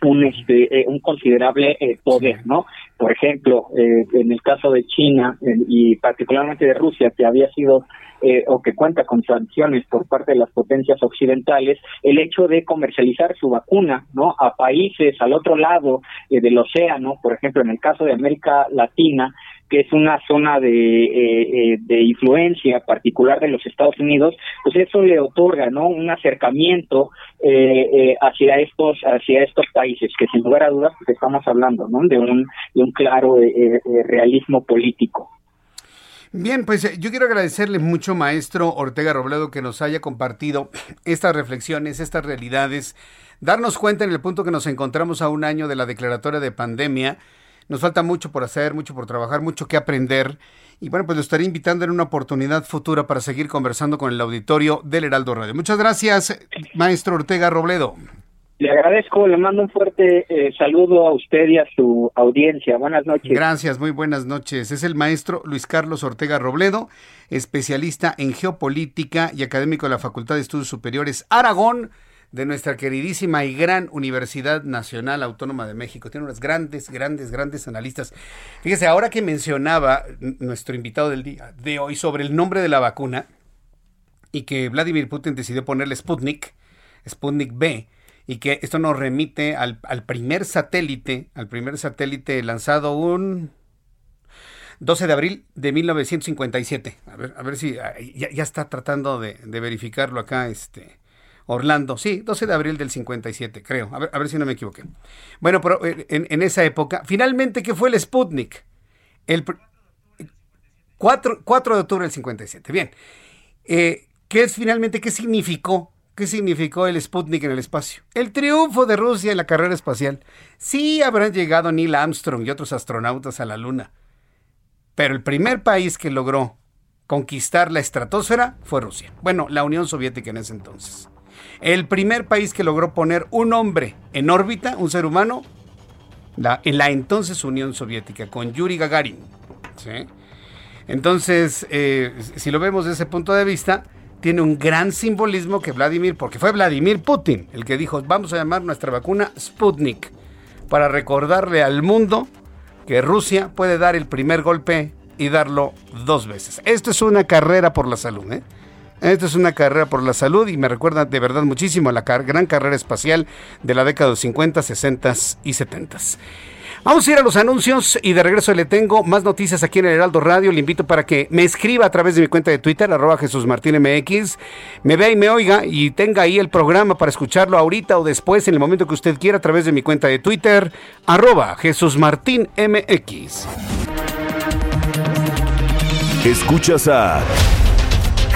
S17: un este eh, un considerable eh, poder no por ejemplo eh, en el caso de China y particularmente de Rusia que había sido o que cuenta con sanciones por parte de las potencias occidentales el hecho de comercializar su vacuna no a países al otro lado eh, del océano, por ejemplo, en el caso de América Latina, que es una zona de, eh, eh, de influencia particular de los Estados Unidos, pues eso le otorga no un acercamiento eh, hacia estos hacia estos países que sin lugar a dudas pues estamos hablando ¿no? de un de un claro realismo político.
S1: Bien, pues yo quiero agradecerle mucho, maestro Ortega Robledo, que nos haya compartido <clears throat> estas reflexiones, estas realidades, darnos cuenta en el punto que nos encontramos a un año de la declaratoria de pandemia nos falta mucho por hacer, mucho por trabajar, mucho que aprender. Y bueno, pues lo estaré invitando en una oportunidad futura para seguir conversando con el auditorio del Heraldo Radio. Muchas gracias, maestro Ortega Robledo.
S17: Le agradezco, le mando un fuerte eh, saludo a usted y a su audiencia. Buenas noches.
S1: Gracias, muy buenas noches. Es el maestro Luis Carlos Ortega Robledo, especialista en geopolítica y académico de la Facultad de Estudios Superiores Aragón de nuestra queridísima y gran Universidad Nacional Autónoma de México. Tiene unas grandes, grandes, grandes analistas. Fíjese, ahora que mencionaba nuestro invitado del día de hoy sobre el nombre de la vacuna y que Vladimir Putin decidió ponerle Sputnik, Sputnik B, y que esto nos remite al, primer satélite, al primer satélite lanzado un 12 de abril de 1957. A ver, a ver si ya, ya está tratando de, de verificarlo acá este Orlando, sí, 12 de abril del 57, creo. A ver, a ver si no me equivoqué. Bueno, pero eh, en, esa época, finalmente, ¿qué fue el Sputnik? El 4, 4 de octubre del 57. Bien. Eh, ¿Qué es finalmente, qué significó? ¿Qué significó el Sputnik en el espacio? El triunfo de Rusia en la carrera espacial. Sí habrán llegado Neil Armstrong y otros astronautas a la Luna. Pero el primer país que logró conquistar la estratosfera fue Rusia. Bueno, la Unión Soviética en ese entonces el primer país que logró poner un hombre en órbita, un ser humano, en la entonces Unión Soviética, con Yuri Gagarin. Entonces, eh, si lo vemos desde ese punto de vista, tiene un gran simbolismo que Vladimir, porque fue Vladimir Putin el que dijo, vamos a llamar nuestra vacuna Sputnik, para recordarle al mundo que Rusia puede dar el primer golpe y darlo dos veces. Esto es una carrera por la salud. ¿eh? Esto es una carrera por la salud y me recuerda de verdad muchísimo a la gran carrera espacial de la década de los 50, 60 y 70. Vamos a ir a los anuncios y de regreso le tengo más noticias aquí en el Heraldo Radio. Le invito para que me escriba a través de mi cuenta de Twitter, arroba Jesús MX, me vea y me oiga y tenga ahí el programa para escucharlo ahorita o después en el momento que usted quiera a través de mi cuenta de Twitter, arroba Jesús MX.
S10: Escuchas a...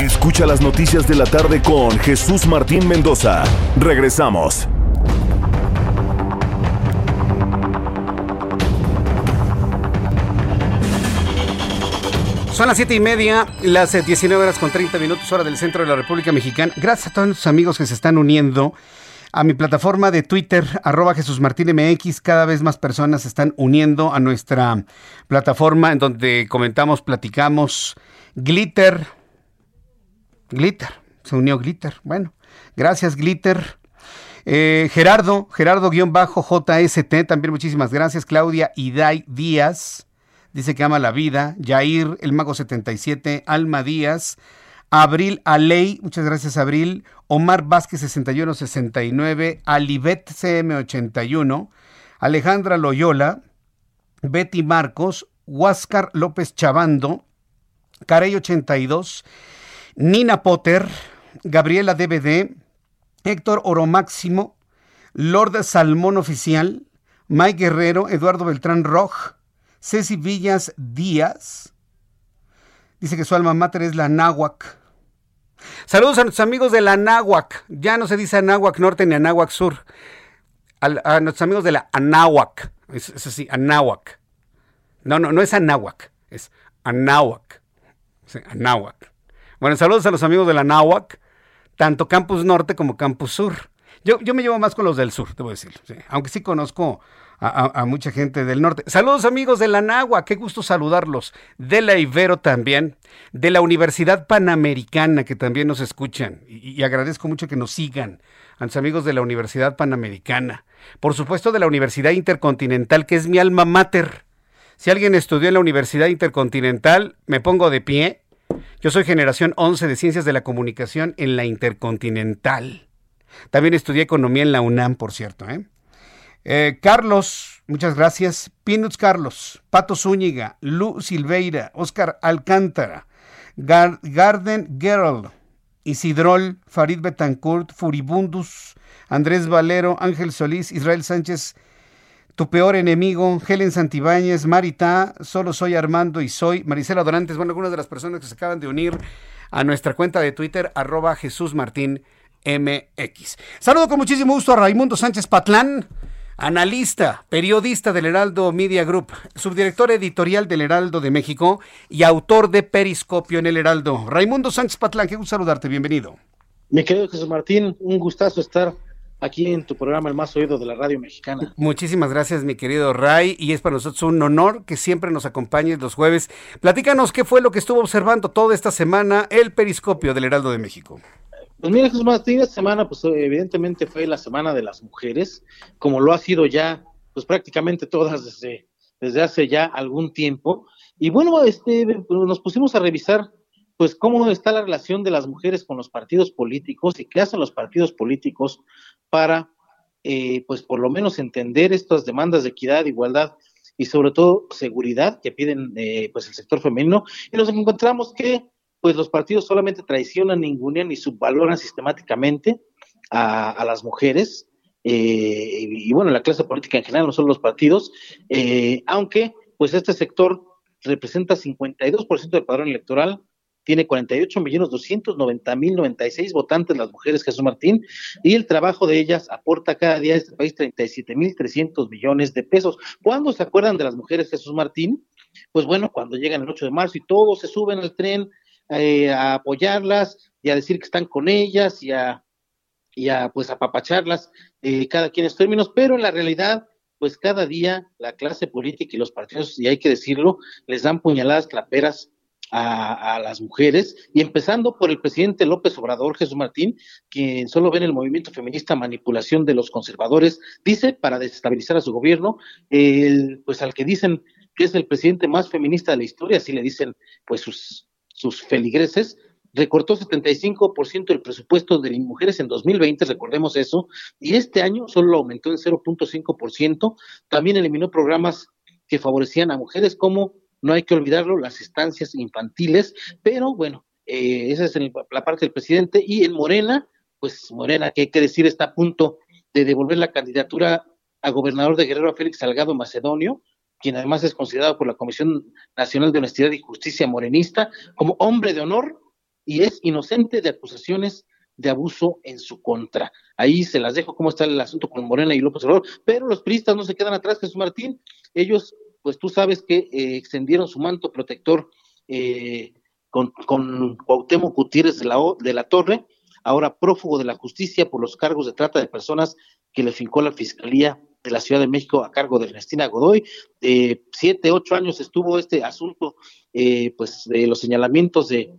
S10: Escucha las noticias de la tarde con Jesús Martín Mendoza. Regresamos.
S1: Son las siete y media, las 19 eh, horas con 30 minutos, hora del centro de la República Mexicana. Gracias a todos nuestros amigos que se están uniendo a mi plataforma de Twitter, arroba Jesús Martín MX. Cada vez más personas se están uniendo a nuestra plataforma en donde comentamos, platicamos. Glitter, Glitter, se unió Glitter. Bueno, gracias Glitter. Eh, Gerardo, Gerardo-JST, también muchísimas gracias. Claudia Iday Díaz, dice que ama la vida. Jair, el Mago 77, Alma Díaz. Abril Aley, muchas gracias Abril. Omar Vázquez 6169, Alibet CM81, Alejandra Loyola, Betty Marcos, Huáscar López Chavando, Carey 82, Nina Potter, Gabriela DVD, Héctor Oro Máximo, Lord Salmón Oficial, Mike Guerrero, Eduardo Beltrán Roj, Ceci Villas Díaz. Dice que su alma mater es la Náhuac. Saludos a nuestros amigos de la Náhuac. Ya no se dice Anáhuac Norte ni Anáhuac Sur. A, nuestros amigos de la Anáhuac. Es, es así, Anáhuac. No, no, no es Anáhuac. Es Anáhuac. Sí, Anáhuac. Bueno, saludos a los amigos de la Náhuac, tanto Campus Norte como Campus Sur. Yo, yo me llevo más con los del sur, debo decirlo. Aunque sí conozco a, mucha gente del norte. Saludos amigos de la Nagua, qué gusto saludarlos. De la Ibero también, de la Universidad Panamericana que también nos escuchan y, agradezco mucho que nos sigan a los amigos de la Universidad Panamericana. Por supuesto de la Universidad Intercontinental que es mi alma mater. Si alguien estudió en la Universidad Intercontinental, me pongo de pie. Yo soy generación 11 de Ciencias de la Comunicación en la Intercontinental. También estudié economía en la UNAM, por cierto. ¿eh? Eh, Carlos, muchas gracias. Pinuts Carlos, Pato Zúñiga, Lu Silveira, Oscar Alcántara, Garden Gerald, Isidrol, Farid Betancourt, Furibundus, Andrés Valero, Ángel Solís, Israel Sánchez, tu peor enemigo, Helen Santibáñez, Marita, solo soy Armando y soy Marisela Dorantes, bueno, algunas de las personas que se acaban de unir a nuestra cuenta de Twitter, arroba Jesús Martín MX. Saludo con muchísimo gusto a Raimundo Sánchez Patlán, analista, periodista del Heraldo Media Group, subdirector editorial del Heraldo de México y autor de Periscopio en el Heraldo. Raimundo Sánchez Patlán, qué gusto saludarte, bienvenido.
S18: Mi querido Jesús Martín, un gustazo estar aquí en tu programa El Más Oído de la Radio Mexicana.
S1: Muchísimas gracias, mi querido Ray, y es para nosotros un honor que siempre nos acompañes los jueves. Platícanos qué fue lo que estuvo observando toda esta semana el Periscopio del Heraldo de México.
S18: Pues mira, Jesús Martín, esta semana, pues evidentemente fue la semana de las mujeres, como lo ha sido ya, pues prácticamente todas desde, desde hace ya algún tiempo. Y bueno, este, nos pusimos a revisar, pues, cómo está la relación de las mujeres con los partidos políticos y qué hacen los partidos políticos para, eh, pues, por lo menos entender estas demandas de equidad, igualdad y sobre todo seguridad que piden, eh, pues, el sector femenino. Y nos encontramos que pues los partidos solamente traicionan, ningunean y subvaloran sistemáticamente a, las mujeres, eh, y, bueno, la clase política en general, no solo los partidos, eh, aunque pues este sector representa 52% del padrón electoral, tiene 48 millones 290 mil 96 votantes las mujeres, Jesús Martín, y el trabajo de ellas aporta cada día a este país 37 mil 300 millones de pesos. ¿Cuándo se acuerdan de las mujeres, Jesús Martín? Pues bueno, cuando llegan el 8 de marzo y todos se suben al tren eh, a apoyarlas y a decir que están con ellas y a, y a pues apapacharlas eh, cada quien en sus términos, pero en la realidad pues cada día la clase política y los partidos, y hay que decirlo, les dan puñaladas claperas a, las mujeres, y empezando por el presidente López Obrador, Jesús Martín, quien solo ve en el movimiento feminista manipulación de los conservadores, dice, para desestabilizar a su gobierno, el, pues al que dicen que es el presidente más feminista de la historia, así le dicen pues sus sus feligreses, recortó 75% el presupuesto de mujeres en 2020, recordemos eso, y este año solo lo aumentó en 0.5%. También eliminó programas que favorecían a mujeres, como no hay que olvidarlo, las estancias infantiles, pero bueno, eh, esa es la parte del presidente. Y en Morena, pues Morena, que hay que decir, está a punto de devolver la candidatura a gobernador de Guerrero a Félix Salgado Macedonio, quien además es considerado por la Comisión Nacional de Honestidad y Justicia morenista como hombre de honor y es inocente de acusaciones de abuso en su contra. Ahí se las dejo cómo está el asunto con Morena y López Obrador, pero los priistas no se quedan atrás, Jesús Martín. Ellos, pues tú sabes que eh, extendieron su manto protector eh, con, con Cuauhtémoc Gutiérrez de la, de la Torre, ahora prófugo de la justicia por los cargos de trata de personas que le fincó la Fiscalía de la Ciudad de México a cargo de Ernestina Godoy. Eh, siete, ocho años estuvo este asunto, eh, pues, de los señalamientos de,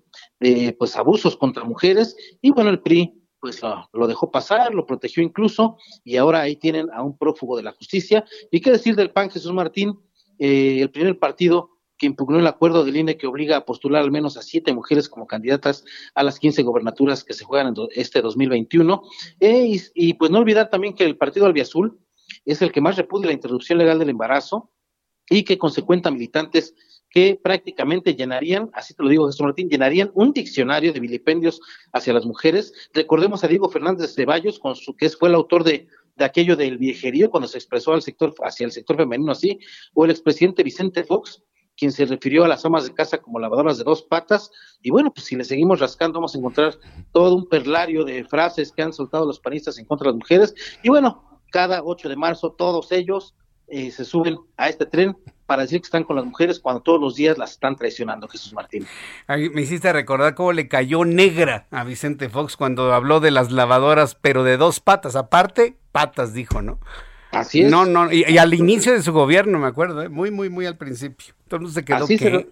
S18: pues, abusos contra mujeres, y bueno, el PRI pues lo, dejó pasar, lo protegió incluso, y ahora ahí tienen a un prófugo de la justicia. ¿Y qué decir del PAN Jesús Martín? Eh, el primer partido que impugnó el acuerdo del INE que obliga a postular al menos a siete mujeres como candidatas a las 15 gobernaturas que se juegan en este 2021. y, y, pues no olvidar también que el partido Albiazul es el que más repudia la interrupción legal del embarazo y que consecuenta militantes que prácticamente llenarían, así te lo digo Jesús Martín, llenarían un diccionario de vilipendios hacia las mujeres. Recordemos a Diego Fernández de Ceballos, con su, que fue el autor de, de aquello del viejerío cuando se expresó al sector, hacia el sector femenino así, o el expresidente Vicente Fox, quien se refirió a las amas de casa como lavadoras de dos patas. Y bueno, pues si le seguimos rascando, vamos a encontrar todo un perlario de frases que han soltado los panistas en contra de las mujeres. Y bueno, cada 8 de marzo todos ellos eh, se suben a este tren para decir que están con las mujeres cuando todos los días las están traicionando, Jesús Martín.
S1: me hiciste recordar cómo le cayó negra a Vicente Fox cuando habló de las lavadoras, pero de dos patas, aparte, patas dijo, ¿no?
S18: Así es.
S1: No, no, y, al inicio de su gobierno, me acuerdo, ¿eh? muy, muy, muy al principio. Entonces se quedó
S18: así, se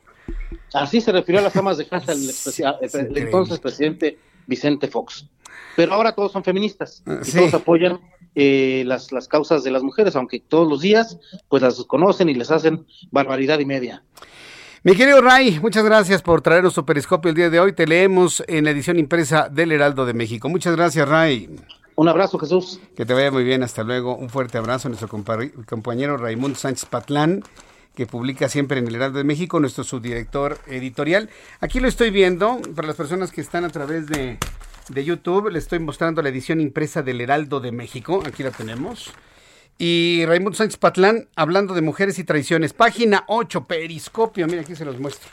S18: así se refirió a las amas de casa <laughs> el, entonces presidente Vicente Fox. Pero ahora todos son feministas ah, y todos apoyan eh, las, las causas de las mujeres, aunque todos los días pues las conocen y les hacen barbaridad y media.
S1: Mi querido Ray, muchas gracias por traernos su periscopio el día de hoy. Te leemos en la edición impresa del Heraldo de México. Muchas gracias, Ray.
S18: Un abrazo, Jesús.
S1: Que te vaya muy bien, hasta luego. Un fuerte abrazo a nuestro compañero Raimundo Sánchez Patlán, que publica siempre en el Heraldo de México, nuestro subdirector editorial. Aquí lo estoy viendo, para las personas que están a través de, de YouTube, le estoy mostrando la edición impresa del Heraldo de México. Aquí la tenemos. Y Raimundo Sánchez Patlán, hablando de mujeres y traiciones. Página 8, Periscopio. Mira, aquí se los muestro.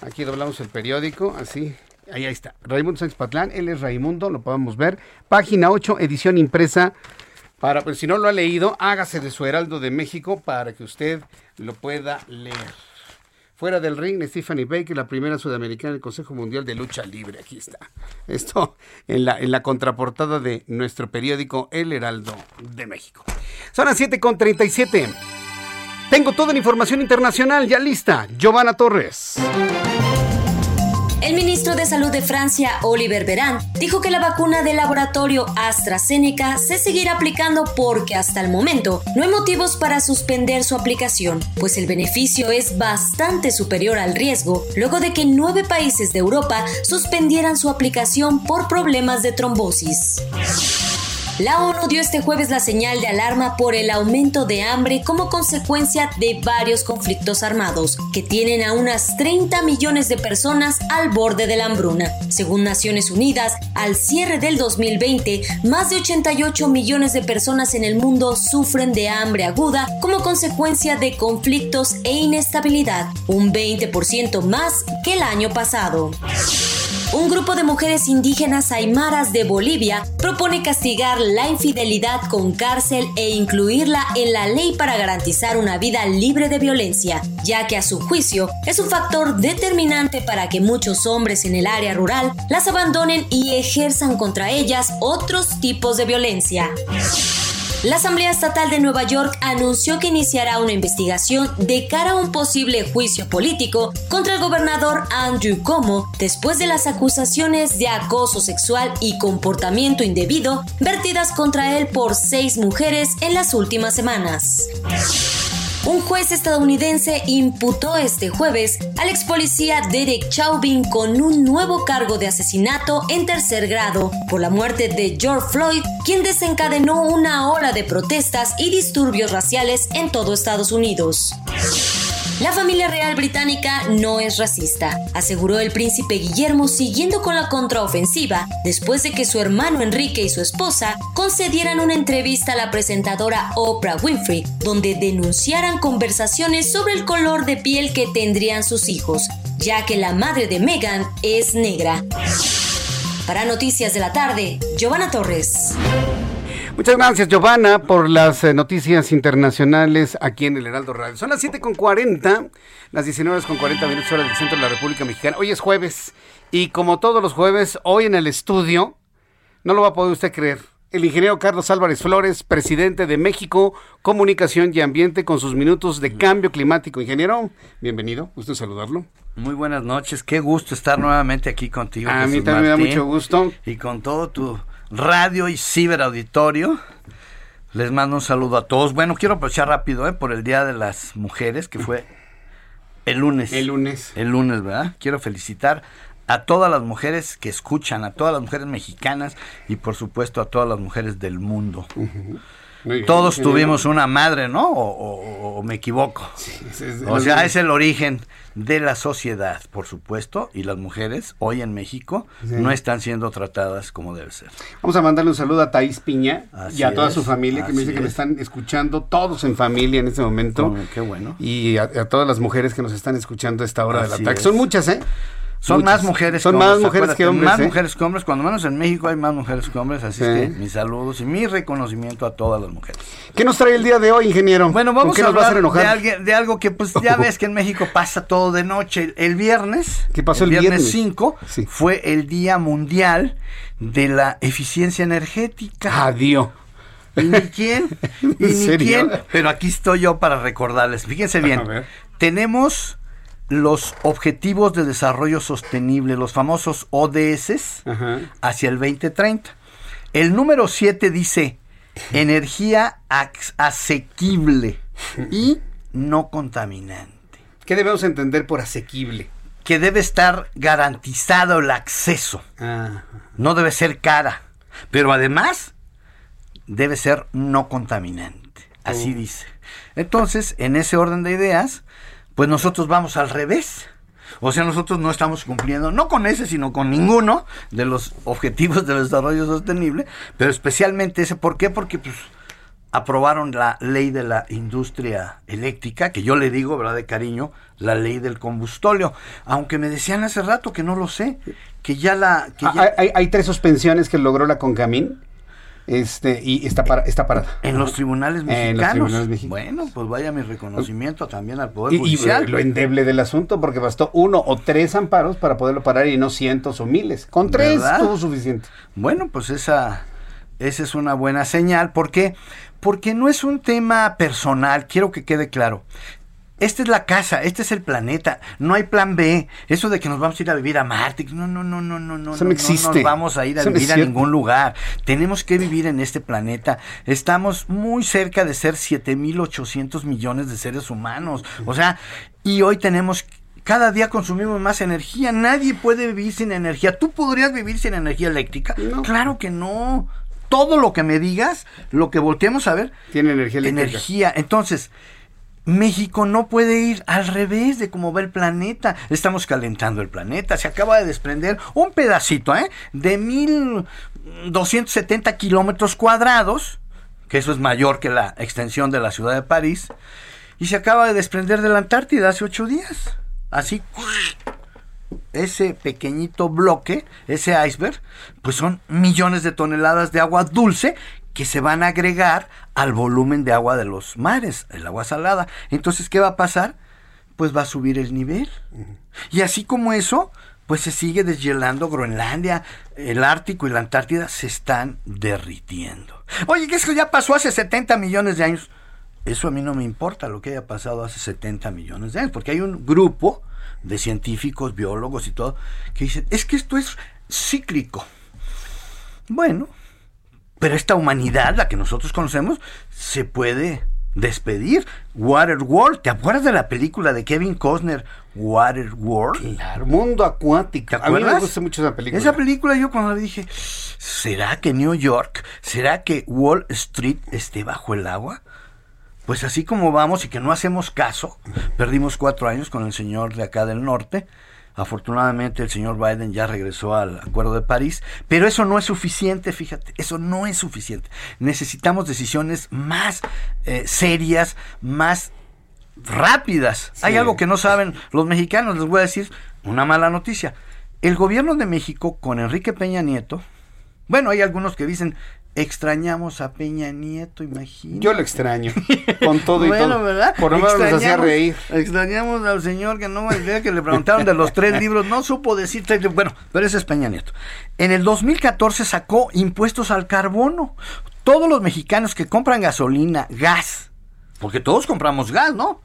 S1: Aquí doblamos el periódico, así. Ahí, está. Raimundo Sánchez Patlán, él es Raimundo, lo podemos ver. Página 8, edición impresa. Para, pues, si no lo ha leído, hágase de su Heraldo de México para que usted lo pueda leer. Fuera del ring, Stephanie Baker, la primera sudamericana del Consejo Mundial de Lucha Libre. Aquí está. Esto en la, en la contraportada de nuestro periódico El Heraldo de México. Son las 7.37. Tengo toda la información internacional ya lista. Giovanna Torres.
S19: El ministro de Salud de Francia, Oliver Veran, dijo que la vacuna del laboratorio AstraZeneca se seguirá aplicando porque hasta el momento no hay motivos para suspender su aplicación, pues el beneficio es bastante superior al riesgo, luego de que nueve países de Europa suspendieran su aplicación por problemas de trombosis. La ONU dio este jueves la señal de alarma por el aumento de hambre como consecuencia de varios conflictos armados que tienen a unas 30 millones de personas al borde de la hambruna. Según Naciones Unidas, al cierre del 2020, más de 88 millones de personas en el mundo sufren de hambre aguda como consecuencia de conflictos e inestabilidad, un 20% más que el año pasado. Un grupo de mujeres indígenas aymaras de Bolivia propone castigar la infidelidad con cárcel e incluirla en la ley para garantizar una vida libre de violencia, ya que a su juicio es un factor determinante para que muchos hombres en el área rural las abandonen y ejerzan contra ellas otros tipos de violencia. La Asamblea Estatal de Nueva York anunció que iniciará una investigación de cara a un posible juicio político contra el gobernador Andrew Cuomo después de las acusaciones de acoso sexual y comportamiento indebido vertidas contra él por seis mujeres en las últimas semanas. Un juez estadounidense imputó este jueves al ex policía Derek Chauvin con un nuevo cargo de asesinato en tercer grado por la muerte de George Floyd, quien desencadenó una ola de protestas y disturbios raciales en todo Estados Unidos. La familia real británica no es racista, aseguró el príncipe Guillermo siguiendo con la contraofensiva después de que su hermano Enrique y su esposa concedieran una entrevista a la presentadora Oprah Winfrey, donde denunciaran conversaciones sobre el color de piel que tendrían sus hijos, ya que la madre de Meghan es negra. Para Noticias de la Tarde, Giovanna Torres.
S1: Muchas gracias, Giovanna, por las eh, noticias internacionales aquí en el Heraldo Radio. Son las 7.40, las 19.40 minutos hora del centro de la República Mexicana. Hoy es jueves y como todos los jueves, hoy en el estudio, no lo va a poder usted creer, el ingeniero Carlos Álvarez Flores, presidente de México Comunicación y Ambiente, con sus minutos de cambio climático. Ingeniero, bienvenido, gusto saludarlo.
S20: Muy buenas noches, qué gusto estar nuevamente aquí contigo.
S1: A mí también me da mucho gusto.
S20: Y con todo tu radio y ciberauditorio. Les mando un saludo a todos. Bueno, quiero aprovechar rápido ¿eh? por el Día de las Mujeres, que fue el lunes.
S1: El lunes.
S20: El lunes, ¿verdad? Quiero felicitar a todas las mujeres que escuchan, a todas las mujeres mexicanas y por supuesto a todas las mujeres del mundo. Todos tuvimos una madre, ¿no? O, me equivoco. o sea, es el origen de la sociedad, por supuesto, y las mujeres hoy en México no están siendo tratadas como debe ser.
S1: Vamos a mandarle un saludo a Thais Piña y a toda su familia que me dice que me están escuchando, todos en familia en este momento.
S20: qué bueno.
S1: Y a, todas las mujeres que nos están escuchando a esta hora de la tarde. Son muchas, ¿eh?
S20: Son más mujeres
S1: Son
S20: que
S1: más
S20: hombres.
S1: mujeres que hombres.
S20: Más
S1: ¿eh?
S20: mujeres que hombres, cuando menos en México hay más mujeres que hombres, así
S1: Sí.
S20: es que mis saludos y mi reconocimiento a todas las mujeres.
S1: ¿Qué nos trae el día de hoy, ingeniero?
S20: Bueno,
S1: ¿Con
S20: vamos
S1: qué
S20: a
S1: nos
S20: hablar de, alguien- de algo que pues ya <laughs> ves que en México pasa todo de noche. El, el viernes,
S1: ¿Qué pasó el
S20: viernes
S1: viernes?
S20: 5,
S1: Sí.
S20: fue el Día Mundial de la Eficiencia Energética.
S1: Adiós.
S20: Y ni quién, <laughs> y
S1: ¿En
S20: ni
S1: serio?
S20: quién, pero aquí estoy yo para recordarles. Fíjense bien,
S1: A ver.
S20: tenemos los Objetivos de Desarrollo Sostenible, los famosos ODS,
S1: Ajá.
S20: hacia el 2030. El número 7 dice <laughs> energía asequible y no contaminante.
S1: ¿Qué debemos entender por asequible?
S20: Que debe estar garantizado el acceso.
S1: Ah,
S20: No debe ser cara. Pero además debe ser no contaminante. Así
S1: Oh.
S20: dice. Entonces, en ese orden de ideas, pues nosotros vamos al revés. O sea, nosotros no estamos cumpliendo, no con ese, sino con ninguno de los objetivos del desarrollo sostenible, pero especialmente ese. ¿Por qué? Porque pues aprobaron la ley de la industria eléctrica, que yo le digo, ¿verdad? De cariño, la ley del combustóleo. Aunque me decían hace rato que no lo sé, que ya la... Que
S1: Ah,
S20: ya-
S1: hay, hay- hay tres suspensiones que logró la Concamín. Este, y está, para, está parada.
S20: En los tribunales mexicanos.
S1: En los tribunales mexicanos.
S20: Bueno, pues vaya mi reconocimiento también al Poder
S1: Y, y
S20: Judicial.
S1: lo endeble del asunto, porque bastó uno o tres amparos para poderlo parar y no cientos o miles. Con tres
S20: ¿Verdad?
S1: estuvo suficiente.
S20: Bueno, pues esa, esa es una buena señal. ¿Por qué? Porque no es un tema personal, quiero que quede claro. Esta es la casa, este es el planeta, no hay plan B. Eso de que nos vamos a ir a vivir a Marte, no, no, no, no, no, no,
S1: no existe.
S20: nos vamos a ir a
S1: Eso no
S20: vivir a ningún lugar. Tenemos que vivir en este planeta. Estamos muy cerca de ser 7.800 millones de seres humanos. O sea, y hoy tenemos cada día consumimos más energía. Nadie puede vivir sin energía. ¿Tú podrías vivir sin energía eléctrica? Claro que no. Todo lo que me digas, lo que volteemos a ver,
S1: Tiene energía eléctrica.
S20: energía. Entonces, México no puede ir al revés de cómo va el planeta. Estamos calentando el planeta. Se acaba de desprender un pedacito, ¿eh? De 1270 kilómetros cuadrados, que eso es mayor que la extensión de la ciudad de París, y se acaba de desprender de la Antártida hace ocho días. Así, ese pequeñito bloque, ese iceberg, pues son millones de toneladas de agua dulce que se van a agregar al volumen de agua de los mares, el agua salada. Entonces, ¿qué va a pasar? Pues va a subir el nivel. Y así como eso, pues se sigue deshielando Groenlandia, el Ártico y la Antártida se están derritiendo. Oye, que eso ya pasó hace 70 millones de años. Eso a mí no me importa lo que haya pasado hace 70 millones de años, porque hay un grupo de científicos, biólogos y todo, que dicen, es que esto es cíclico. Bueno, pero esta humanidad, la que nosotros conocemos, se puede despedir. Waterworld, ¿te acuerdas de la película de Kevin Costner, Waterworld?
S1: Claro, mundo acuático.
S20: ¿Te
S1: A mí me
S20: acuerdas?
S1: gusta mucho esa película.
S20: Esa película yo cuando la dije, ¿será que New York, será que Wall Street esté bajo el agua? Pues así como vamos y que no hacemos caso, perdimos cuatro años con el señor de acá del norte. Afortunadamente el señor Biden ya regresó al Acuerdo de París, pero eso no es suficiente, fíjate, eso no es suficiente. Necesitamos decisiones más eh, serias, más rápidas. Hay algo que no saben los mexicanos, les voy a decir una mala noticia. El gobierno de México con Enrique Peña Nieto, bueno, hay algunos que dicen, extrañamos a Peña Nieto, imagínate.
S1: Yo lo extraño. Con todo y <laughs>
S20: bueno,
S1: todo.
S20: ¿verdad?
S1: Por lo menos nos hacía reír.
S20: Extrañamos al señor que no me idea que le preguntaron de los tres libros, no supo decir tres libros. Bueno, pero ese es Peña Nieto. En el 2014 sacó impuestos al carbono. Todos los mexicanos que compran gasolina, gas, porque todos compramos gas, ¿no?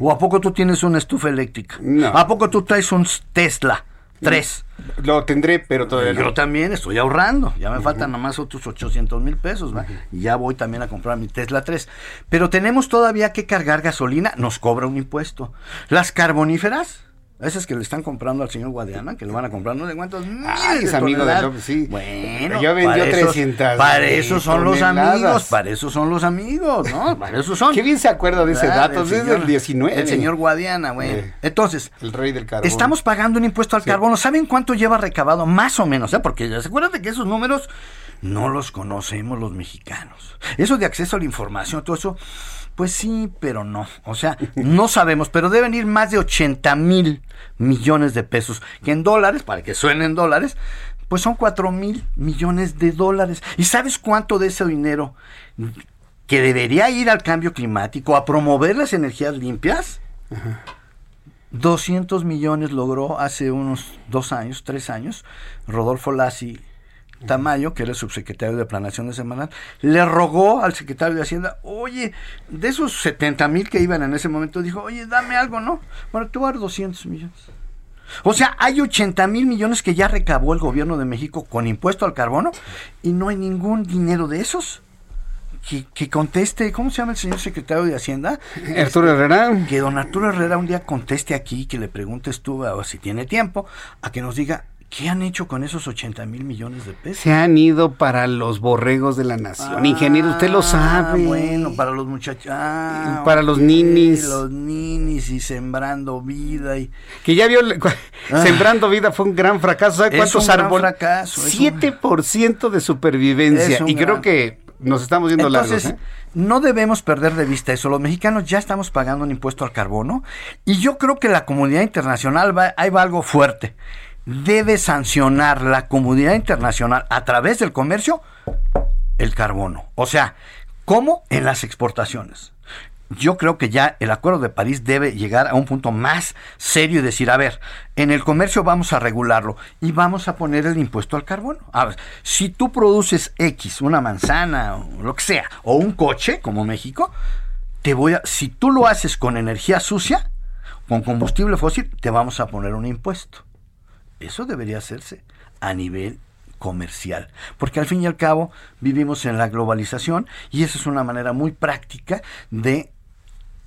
S20: ¿O a poco tú tienes una estufa eléctrica?
S1: No.
S20: ¿A poco tú traes un Tesla? Tres.
S1: Lo tendré, pero todavía no.
S20: Yo también estoy ahorrando. Ya me faltan nomás otros 800 mil pesos. ¿va? Y ya voy también a comprar mi Tesla 3. Pero tenemos todavía que cargar gasolina. Nos cobra un impuesto. Las carboníferas. Esas que le están comprando al señor Guadiana, que le van a comprar no sé cuántos miles
S1: Ay, es
S20: de
S1: amigo de. López, sí.
S20: Bueno,
S1: Ya vendió
S20: para esos-
S1: 300
S20: Para
S1: mil
S20: eso son los amigos, para eso son los amigos, ¿no? <laughs> Para eso son.
S1: Qué bien se acuerda de ese
S20: ¿Verdad?
S1: dato,
S20: El
S1: desde el 19.
S20: El señor Guadiana, güey.
S1: Eh.
S20: Entonces,
S1: El rey del carbón.
S20: Estamos pagando un impuesto al carbono. ¿Saben cuánto lleva recabado? Más o menos, ¿eh? Porque ya se acuerdan que esos números no los conocemos los mexicanos. Eso de acceso a la información, todo eso, Pues sí, pero no. O sea, <laughs> no sabemos, pero deben ir más de 80 mil millones de pesos, que en dólares, para que suenen dólares, pues son 4 mil millones de dólares. ¿Y sabes cuánto de ese dinero que debería ir al cambio climático, a promover las energías limpias? 200 millones logró hace unos dos años, tres años, Rodolfo Lassi Tamayo, que era el subsecretario de Planación de Semanal, le rogó al secretario de Hacienda, oye, de esos 70 mil que iban en ese momento, dijo, oye, dame algo, ¿no? Bueno, tú vas 200 millones. O sea, hay 80 mil millones que ya recabó el gobierno de México con impuesto al carbono y no hay ningún dinero de esos. Que, conteste, ¿cómo se llama el señor secretario de Hacienda? <laughs>
S1: Arturo Herrera.
S20: Que don Arturo Herrera un día conteste aquí, que le preguntes tú, a, si tiene tiempo, a que nos diga, ¿Qué han hecho con esos 80 mil millones de pesos?
S1: Se han ido para los borregos de la nación. Ingeniero, usted lo ah, sabe.
S20: Bueno, para los muchachos. Ah,
S1: para los ninis.
S20: Los ninis y sembrando vida. y
S1: Que ya vio. <laughs> Ah. sembrando vida fue un gran fracaso. ¿Sabe cuántos árboles?
S20: fracaso.
S1: 7% de supervivencia. Y creo que nos estamos yendo
S20: Entonces,
S1: largos. ¿eh?
S20: No debemos perder de vista eso. Los mexicanos ya estamos pagando un impuesto al carbono. Y yo creo que la comunidad internacional va, ahí va algo fuerte debe sancionar la comunidad internacional a través del comercio el carbono. O sea, ¿cómo? En las exportaciones. Yo creo que ya el Acuerdo de París debe llegar a un punto más serio y decir, a ver, en el comercio vamos a regularlo y vamos a poner el impuesto al carbono. A ver, si tú produces X, una manzana o lo que sea, o un coche, como México, te voy a, si tú lo haces con energía sucia, con combustible fósil, te vamos a poner un impuesto. Eso debería hacerse a nivel comercial, porque al fin y al cabo vivimos en la globalización y esa es una manera muy práctica de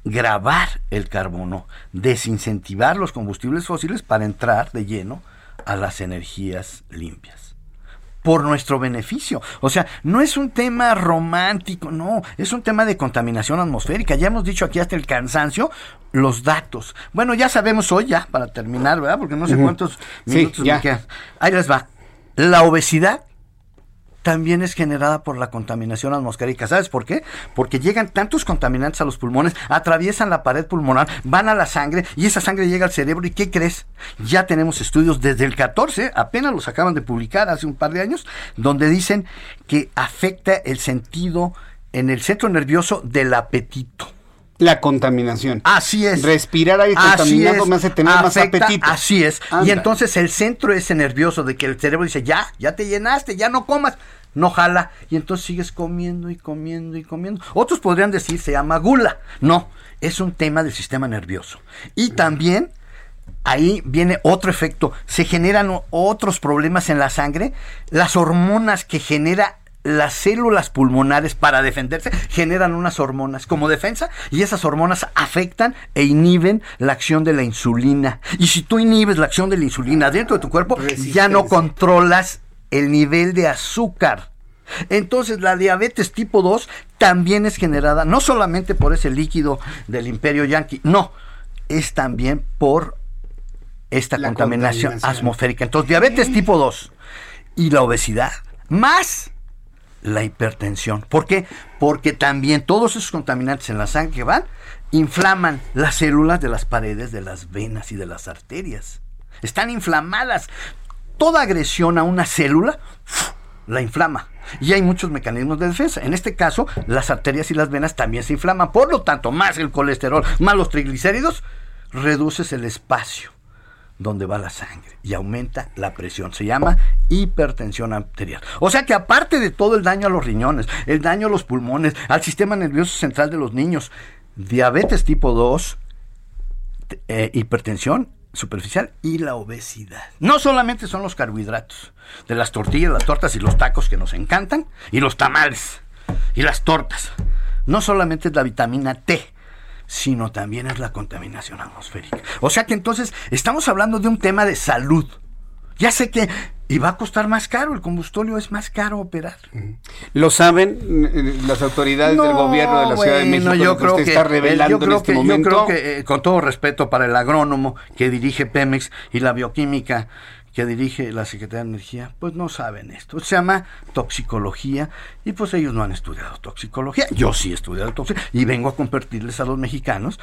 S20: grabar el carbono, desincentivar los combustibles fósiles para entrar de lleno a las energías limpias por nuestro beneficio. O sea, no es un tema romántico, no, es un tema de contaminación atmosférica. Ya hemos dicho aquí hasta el cansancio los datos. Bueno, ya sabemos hoy, ya, para terminar, ¿verdad? Porque no sé cuántos minutos me quedan. Ahí les va. La obesidad también es generada por la contaminación atmosférica. ¿Sabes por qué? Porque llegan tantos contaminantes a los pulmones, atraviesan la pared pulmonar, van a la sangre y esa sangre llega al cerebro. ¿Y qué crees? Ya tenemos estudios desde el 14, apenas los acaban de publicar hace un par de años, donde dicen que afecta el sentido en el centro nervioso del apetito.
S1: La contaminación.
S20: Así es.
S1: Respirar ahí contaminado me hace tener más apetito.
S20: Así es. Y entonces el centro ese nervioso de que el cerebro dice, ya, ya te llenaste, ya no comas. No jala. Y entonces sigues comiendo y comiendo y comiendo. Otros podrían decir, se llama gula. No, es un tema del sistema nervioso. Y también ahí viene otro efecto. Se generan otros problemas en la sangre. Las hormonas que genera las células pulmonares para defenderse generan unas hormonas como defensa y esas hormonas afectan e inhiben la acción de la insulina. Y si tú inhibes la acción de la insulina dentro de tu cuerpo, ya no controlas el nivel de azúcar. Entonces la diabetes tipo 2 también es generada no solamente por ese líquido del imperio yanqui, no, es también por esta contaminación, contaminación atmosférica. Entonces diabetes tipo 2 y la obesidad, más la hipertensión. ¿Por qué? Porque también todos esos contaminantes en la sangre que van inflaman las células de las paredes de las venas y de las arterias. Están inflamadas. Toda agresión a una célula la inflama. Y hay muchos mecanismos de defensa. En este caso, las arterias y las venas también se inflaman. Por lo tanto, más el colesterol, más los triglicéridos, reduces el espacio donde va la sangre y aumenta la presión. Se llama hipertensión arterial. O sea que aparte de todo el daño a los riñones, el daño a los pulmones, al sistema nervioso central de los niños, diabetes tipo 2, eh, hipertensión superficial y la obesidad. No solamente son los carbohidratos, de las tortillas, las tortas y los tacos que nos encantan, y los tamales y las tortas. No solamente es la vitamina T, sino también es la contaminación atmosférica. O sea que entonces estamos hablando de un tema de salud. Ya sé que y va a costar más caro, el combustorio es más caro operar.
S1: ¿Lo saben las autoridades del gobierno de la Ciudad de México?
S20: Yo creo que está revelando yo creo que, Yo creo que, eh, con todo respeto para el agrónomo que dirige Pemex y la bioquímica que dirige la Secretaría de Energía, pues no saben esto. Se llama toxicología y pues ellos no han estudiado toxicología. Yo sí he estudiado toxicología y vengo a compartirles a los mexicanos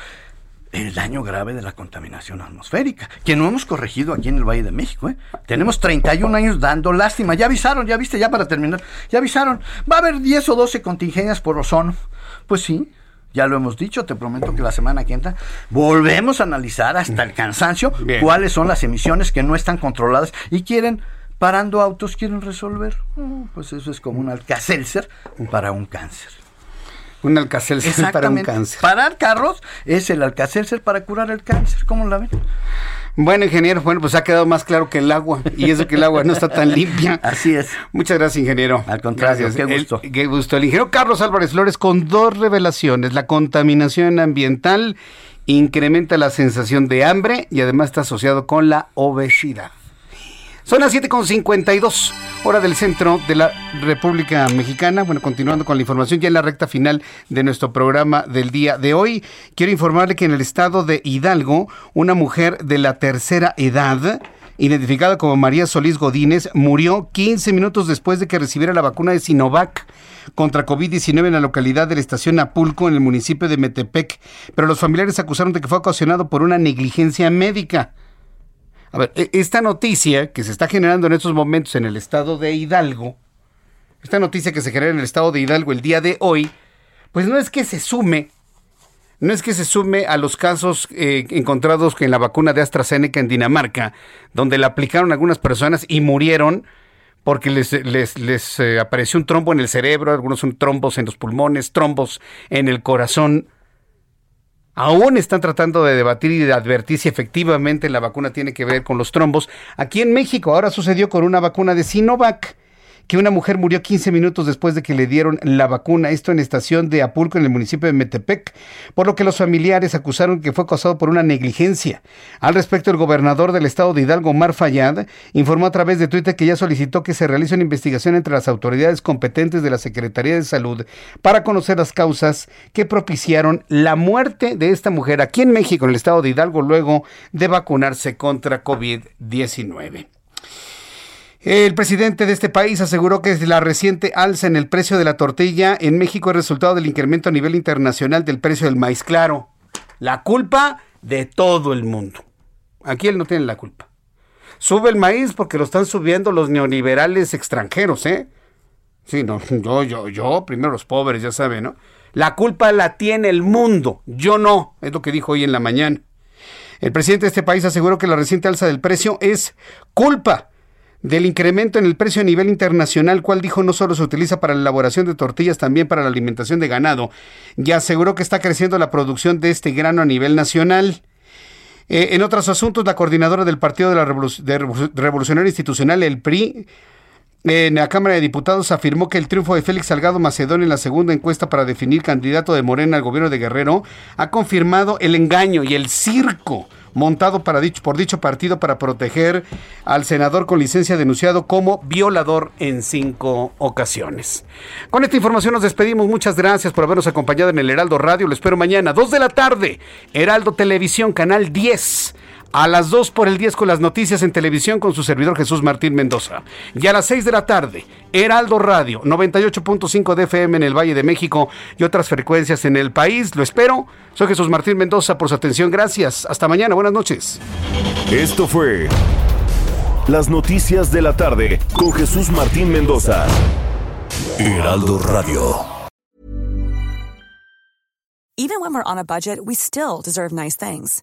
S20: el daño grave de la contaminación atmosférica, que no hemos corregido aquí en el Valle de México. ¿eh? Tenemos 31 años dando lástima. Ya avisaron, ya viste, ya para terminar, ya avisaron. Va a haber 10 o 12 contingencias por ozono. Pues sí, ya lo hemos dicho, te prometo que la semana que entra volvemos a analizar hasta el cansancio cuáles son las emisiones que no están controladas y quieren, parando autos, quieren resolver. Oh, pues eso es como un alcacelser para un cáncer.
S1: Un alcacelser para un cáncer.
S20: Parar carros es el alcacelser para curar el cáncer. ¿Cómo la ven?
S1: Bueno, ingeniero, bueno, pues ha quedado más claro que el agua, y eso que el agua no está tan limpia. <laughs>
S20: Así es.
S1: Muchas gracias, ingeniero.
S20: Al contrario, qué gusto.
S1: qué gusto. El ingeniero Carlos Álvarez Flores con dos revelaciones. La contaminación ambiental incrementa la sensación de hambre y además está asociado con la obesidad. Son las 7.52, hora del centro de la República Mexicana. Bueno, continuando con la información, ya en la recta final de nuestro programa del día de hoy, quiero informarle que en el estado de Hidalgo, una mujer de la tercera edad, identificada como María Solís Godínez, murió 15 minutos después de que recibiera la vacuna de Sinovac contra COVID-19 en la localidad de la estación Apulco, en el municipio de Metepec, pero los familiares acusaron de que fue ocasionado por una negligencia médica. A ver, e, esta noticia que se está generando en estos momentos en el estado de Hidalgo, esta noticia que se genera en el estado de Hidalgo el día de hoy, pues no es que se sume, no es que se sume a los casos eh, encontrados en la vacuna de AstraZeneca en Dinamarca, donde la aplicaron algunas personas y murieron porque les, les, eh, apareció un trombo en el cerebro, algunos son trombos en los pulmones, trombos en el corazón aún están tratando de debatir y de advertir si efectivamente la vacuna tiene que ver con los trombos. Aquí en México ahora sucedió con una vacuna de Sinovac que una mujer murió 15 minutos después de que le dieron la vacuna, esto en estación de Apulco, en el municipio de Metepec, por lo que los familiares acusaron que fue causado por una negligencia. Al respecto, el gobernador del estado de Hidalgo, Mar Fayad, informó a través de Twitter que ya solicitó que se realice una investigación entre las autoridades competentes de la Secretaría de Salud para conocer las causas que propiciaron la muerte de esta mujer aquí en México, en el estado de Hidalgo, luego de vacunarse contra COVID-19. El presidente de este país aseguró que la reciente alza en el precio de la tortilla en México es resultado del incremento a nivel internacional del precio del maíz claro. La culpa de todo el mundo. Aquí él no tiene la culpa. Sube el maíz porque lo están subiendo los neoliberales extranjeros, ¿eh? Sí, no, yo, yo, yo, primero los pobres, ya saben, ¿no? La culpa la tiene el mundo, yo no, es lo que dijo hoy en la mañana. El presidente de este país aseguró que la reciente alza del precio es culpa del incremento en el precio a nivel internacional, cual dijo no solo se utiliza para la elaboración de tortillas, también para la alimentación de ganado, y aseguró que está creciendo la producción de este grano a nivel nacional. Eh, en otros asuntos, la coordinadora del Partido de la Revolucionaria Institucional, el PRI, en la Cámara de Diputados afirmó que el triunfo de Félix Salgado Macedón en la segunda encuesta para definir candidato de Morena al gobierno de Guerrero ha confirmado el engaño y el circo montado para dicho, por dicho partido para proteger al senador con licencia denunciado como violador en cinco ocasiones. Con esta información nos despedimos. Muchas gracias por habernos acompañado en el Heraldo Radio. Lo espero mañana, 2 de la tarde, Heraldo Televisión, Canal 10 a las 2 por el 10 con las noticias en televisión con su servidor Jesús Martín Mendoza. Y a las 6 de la tarde, Heraldo Radio, 98.5 de FM en el Valle de México y otras frecuencias en el país. Lo espero. Soy Jesús Martín Mendoza por su atención. Gracias. Hasta mañana. Buenas noches.
S10: Esto fue Las Noticias de la Tarde con Jesús Martín Mendoza. Heraldo Radio.
S21: Even when we're on a budget, we still deserve nice things.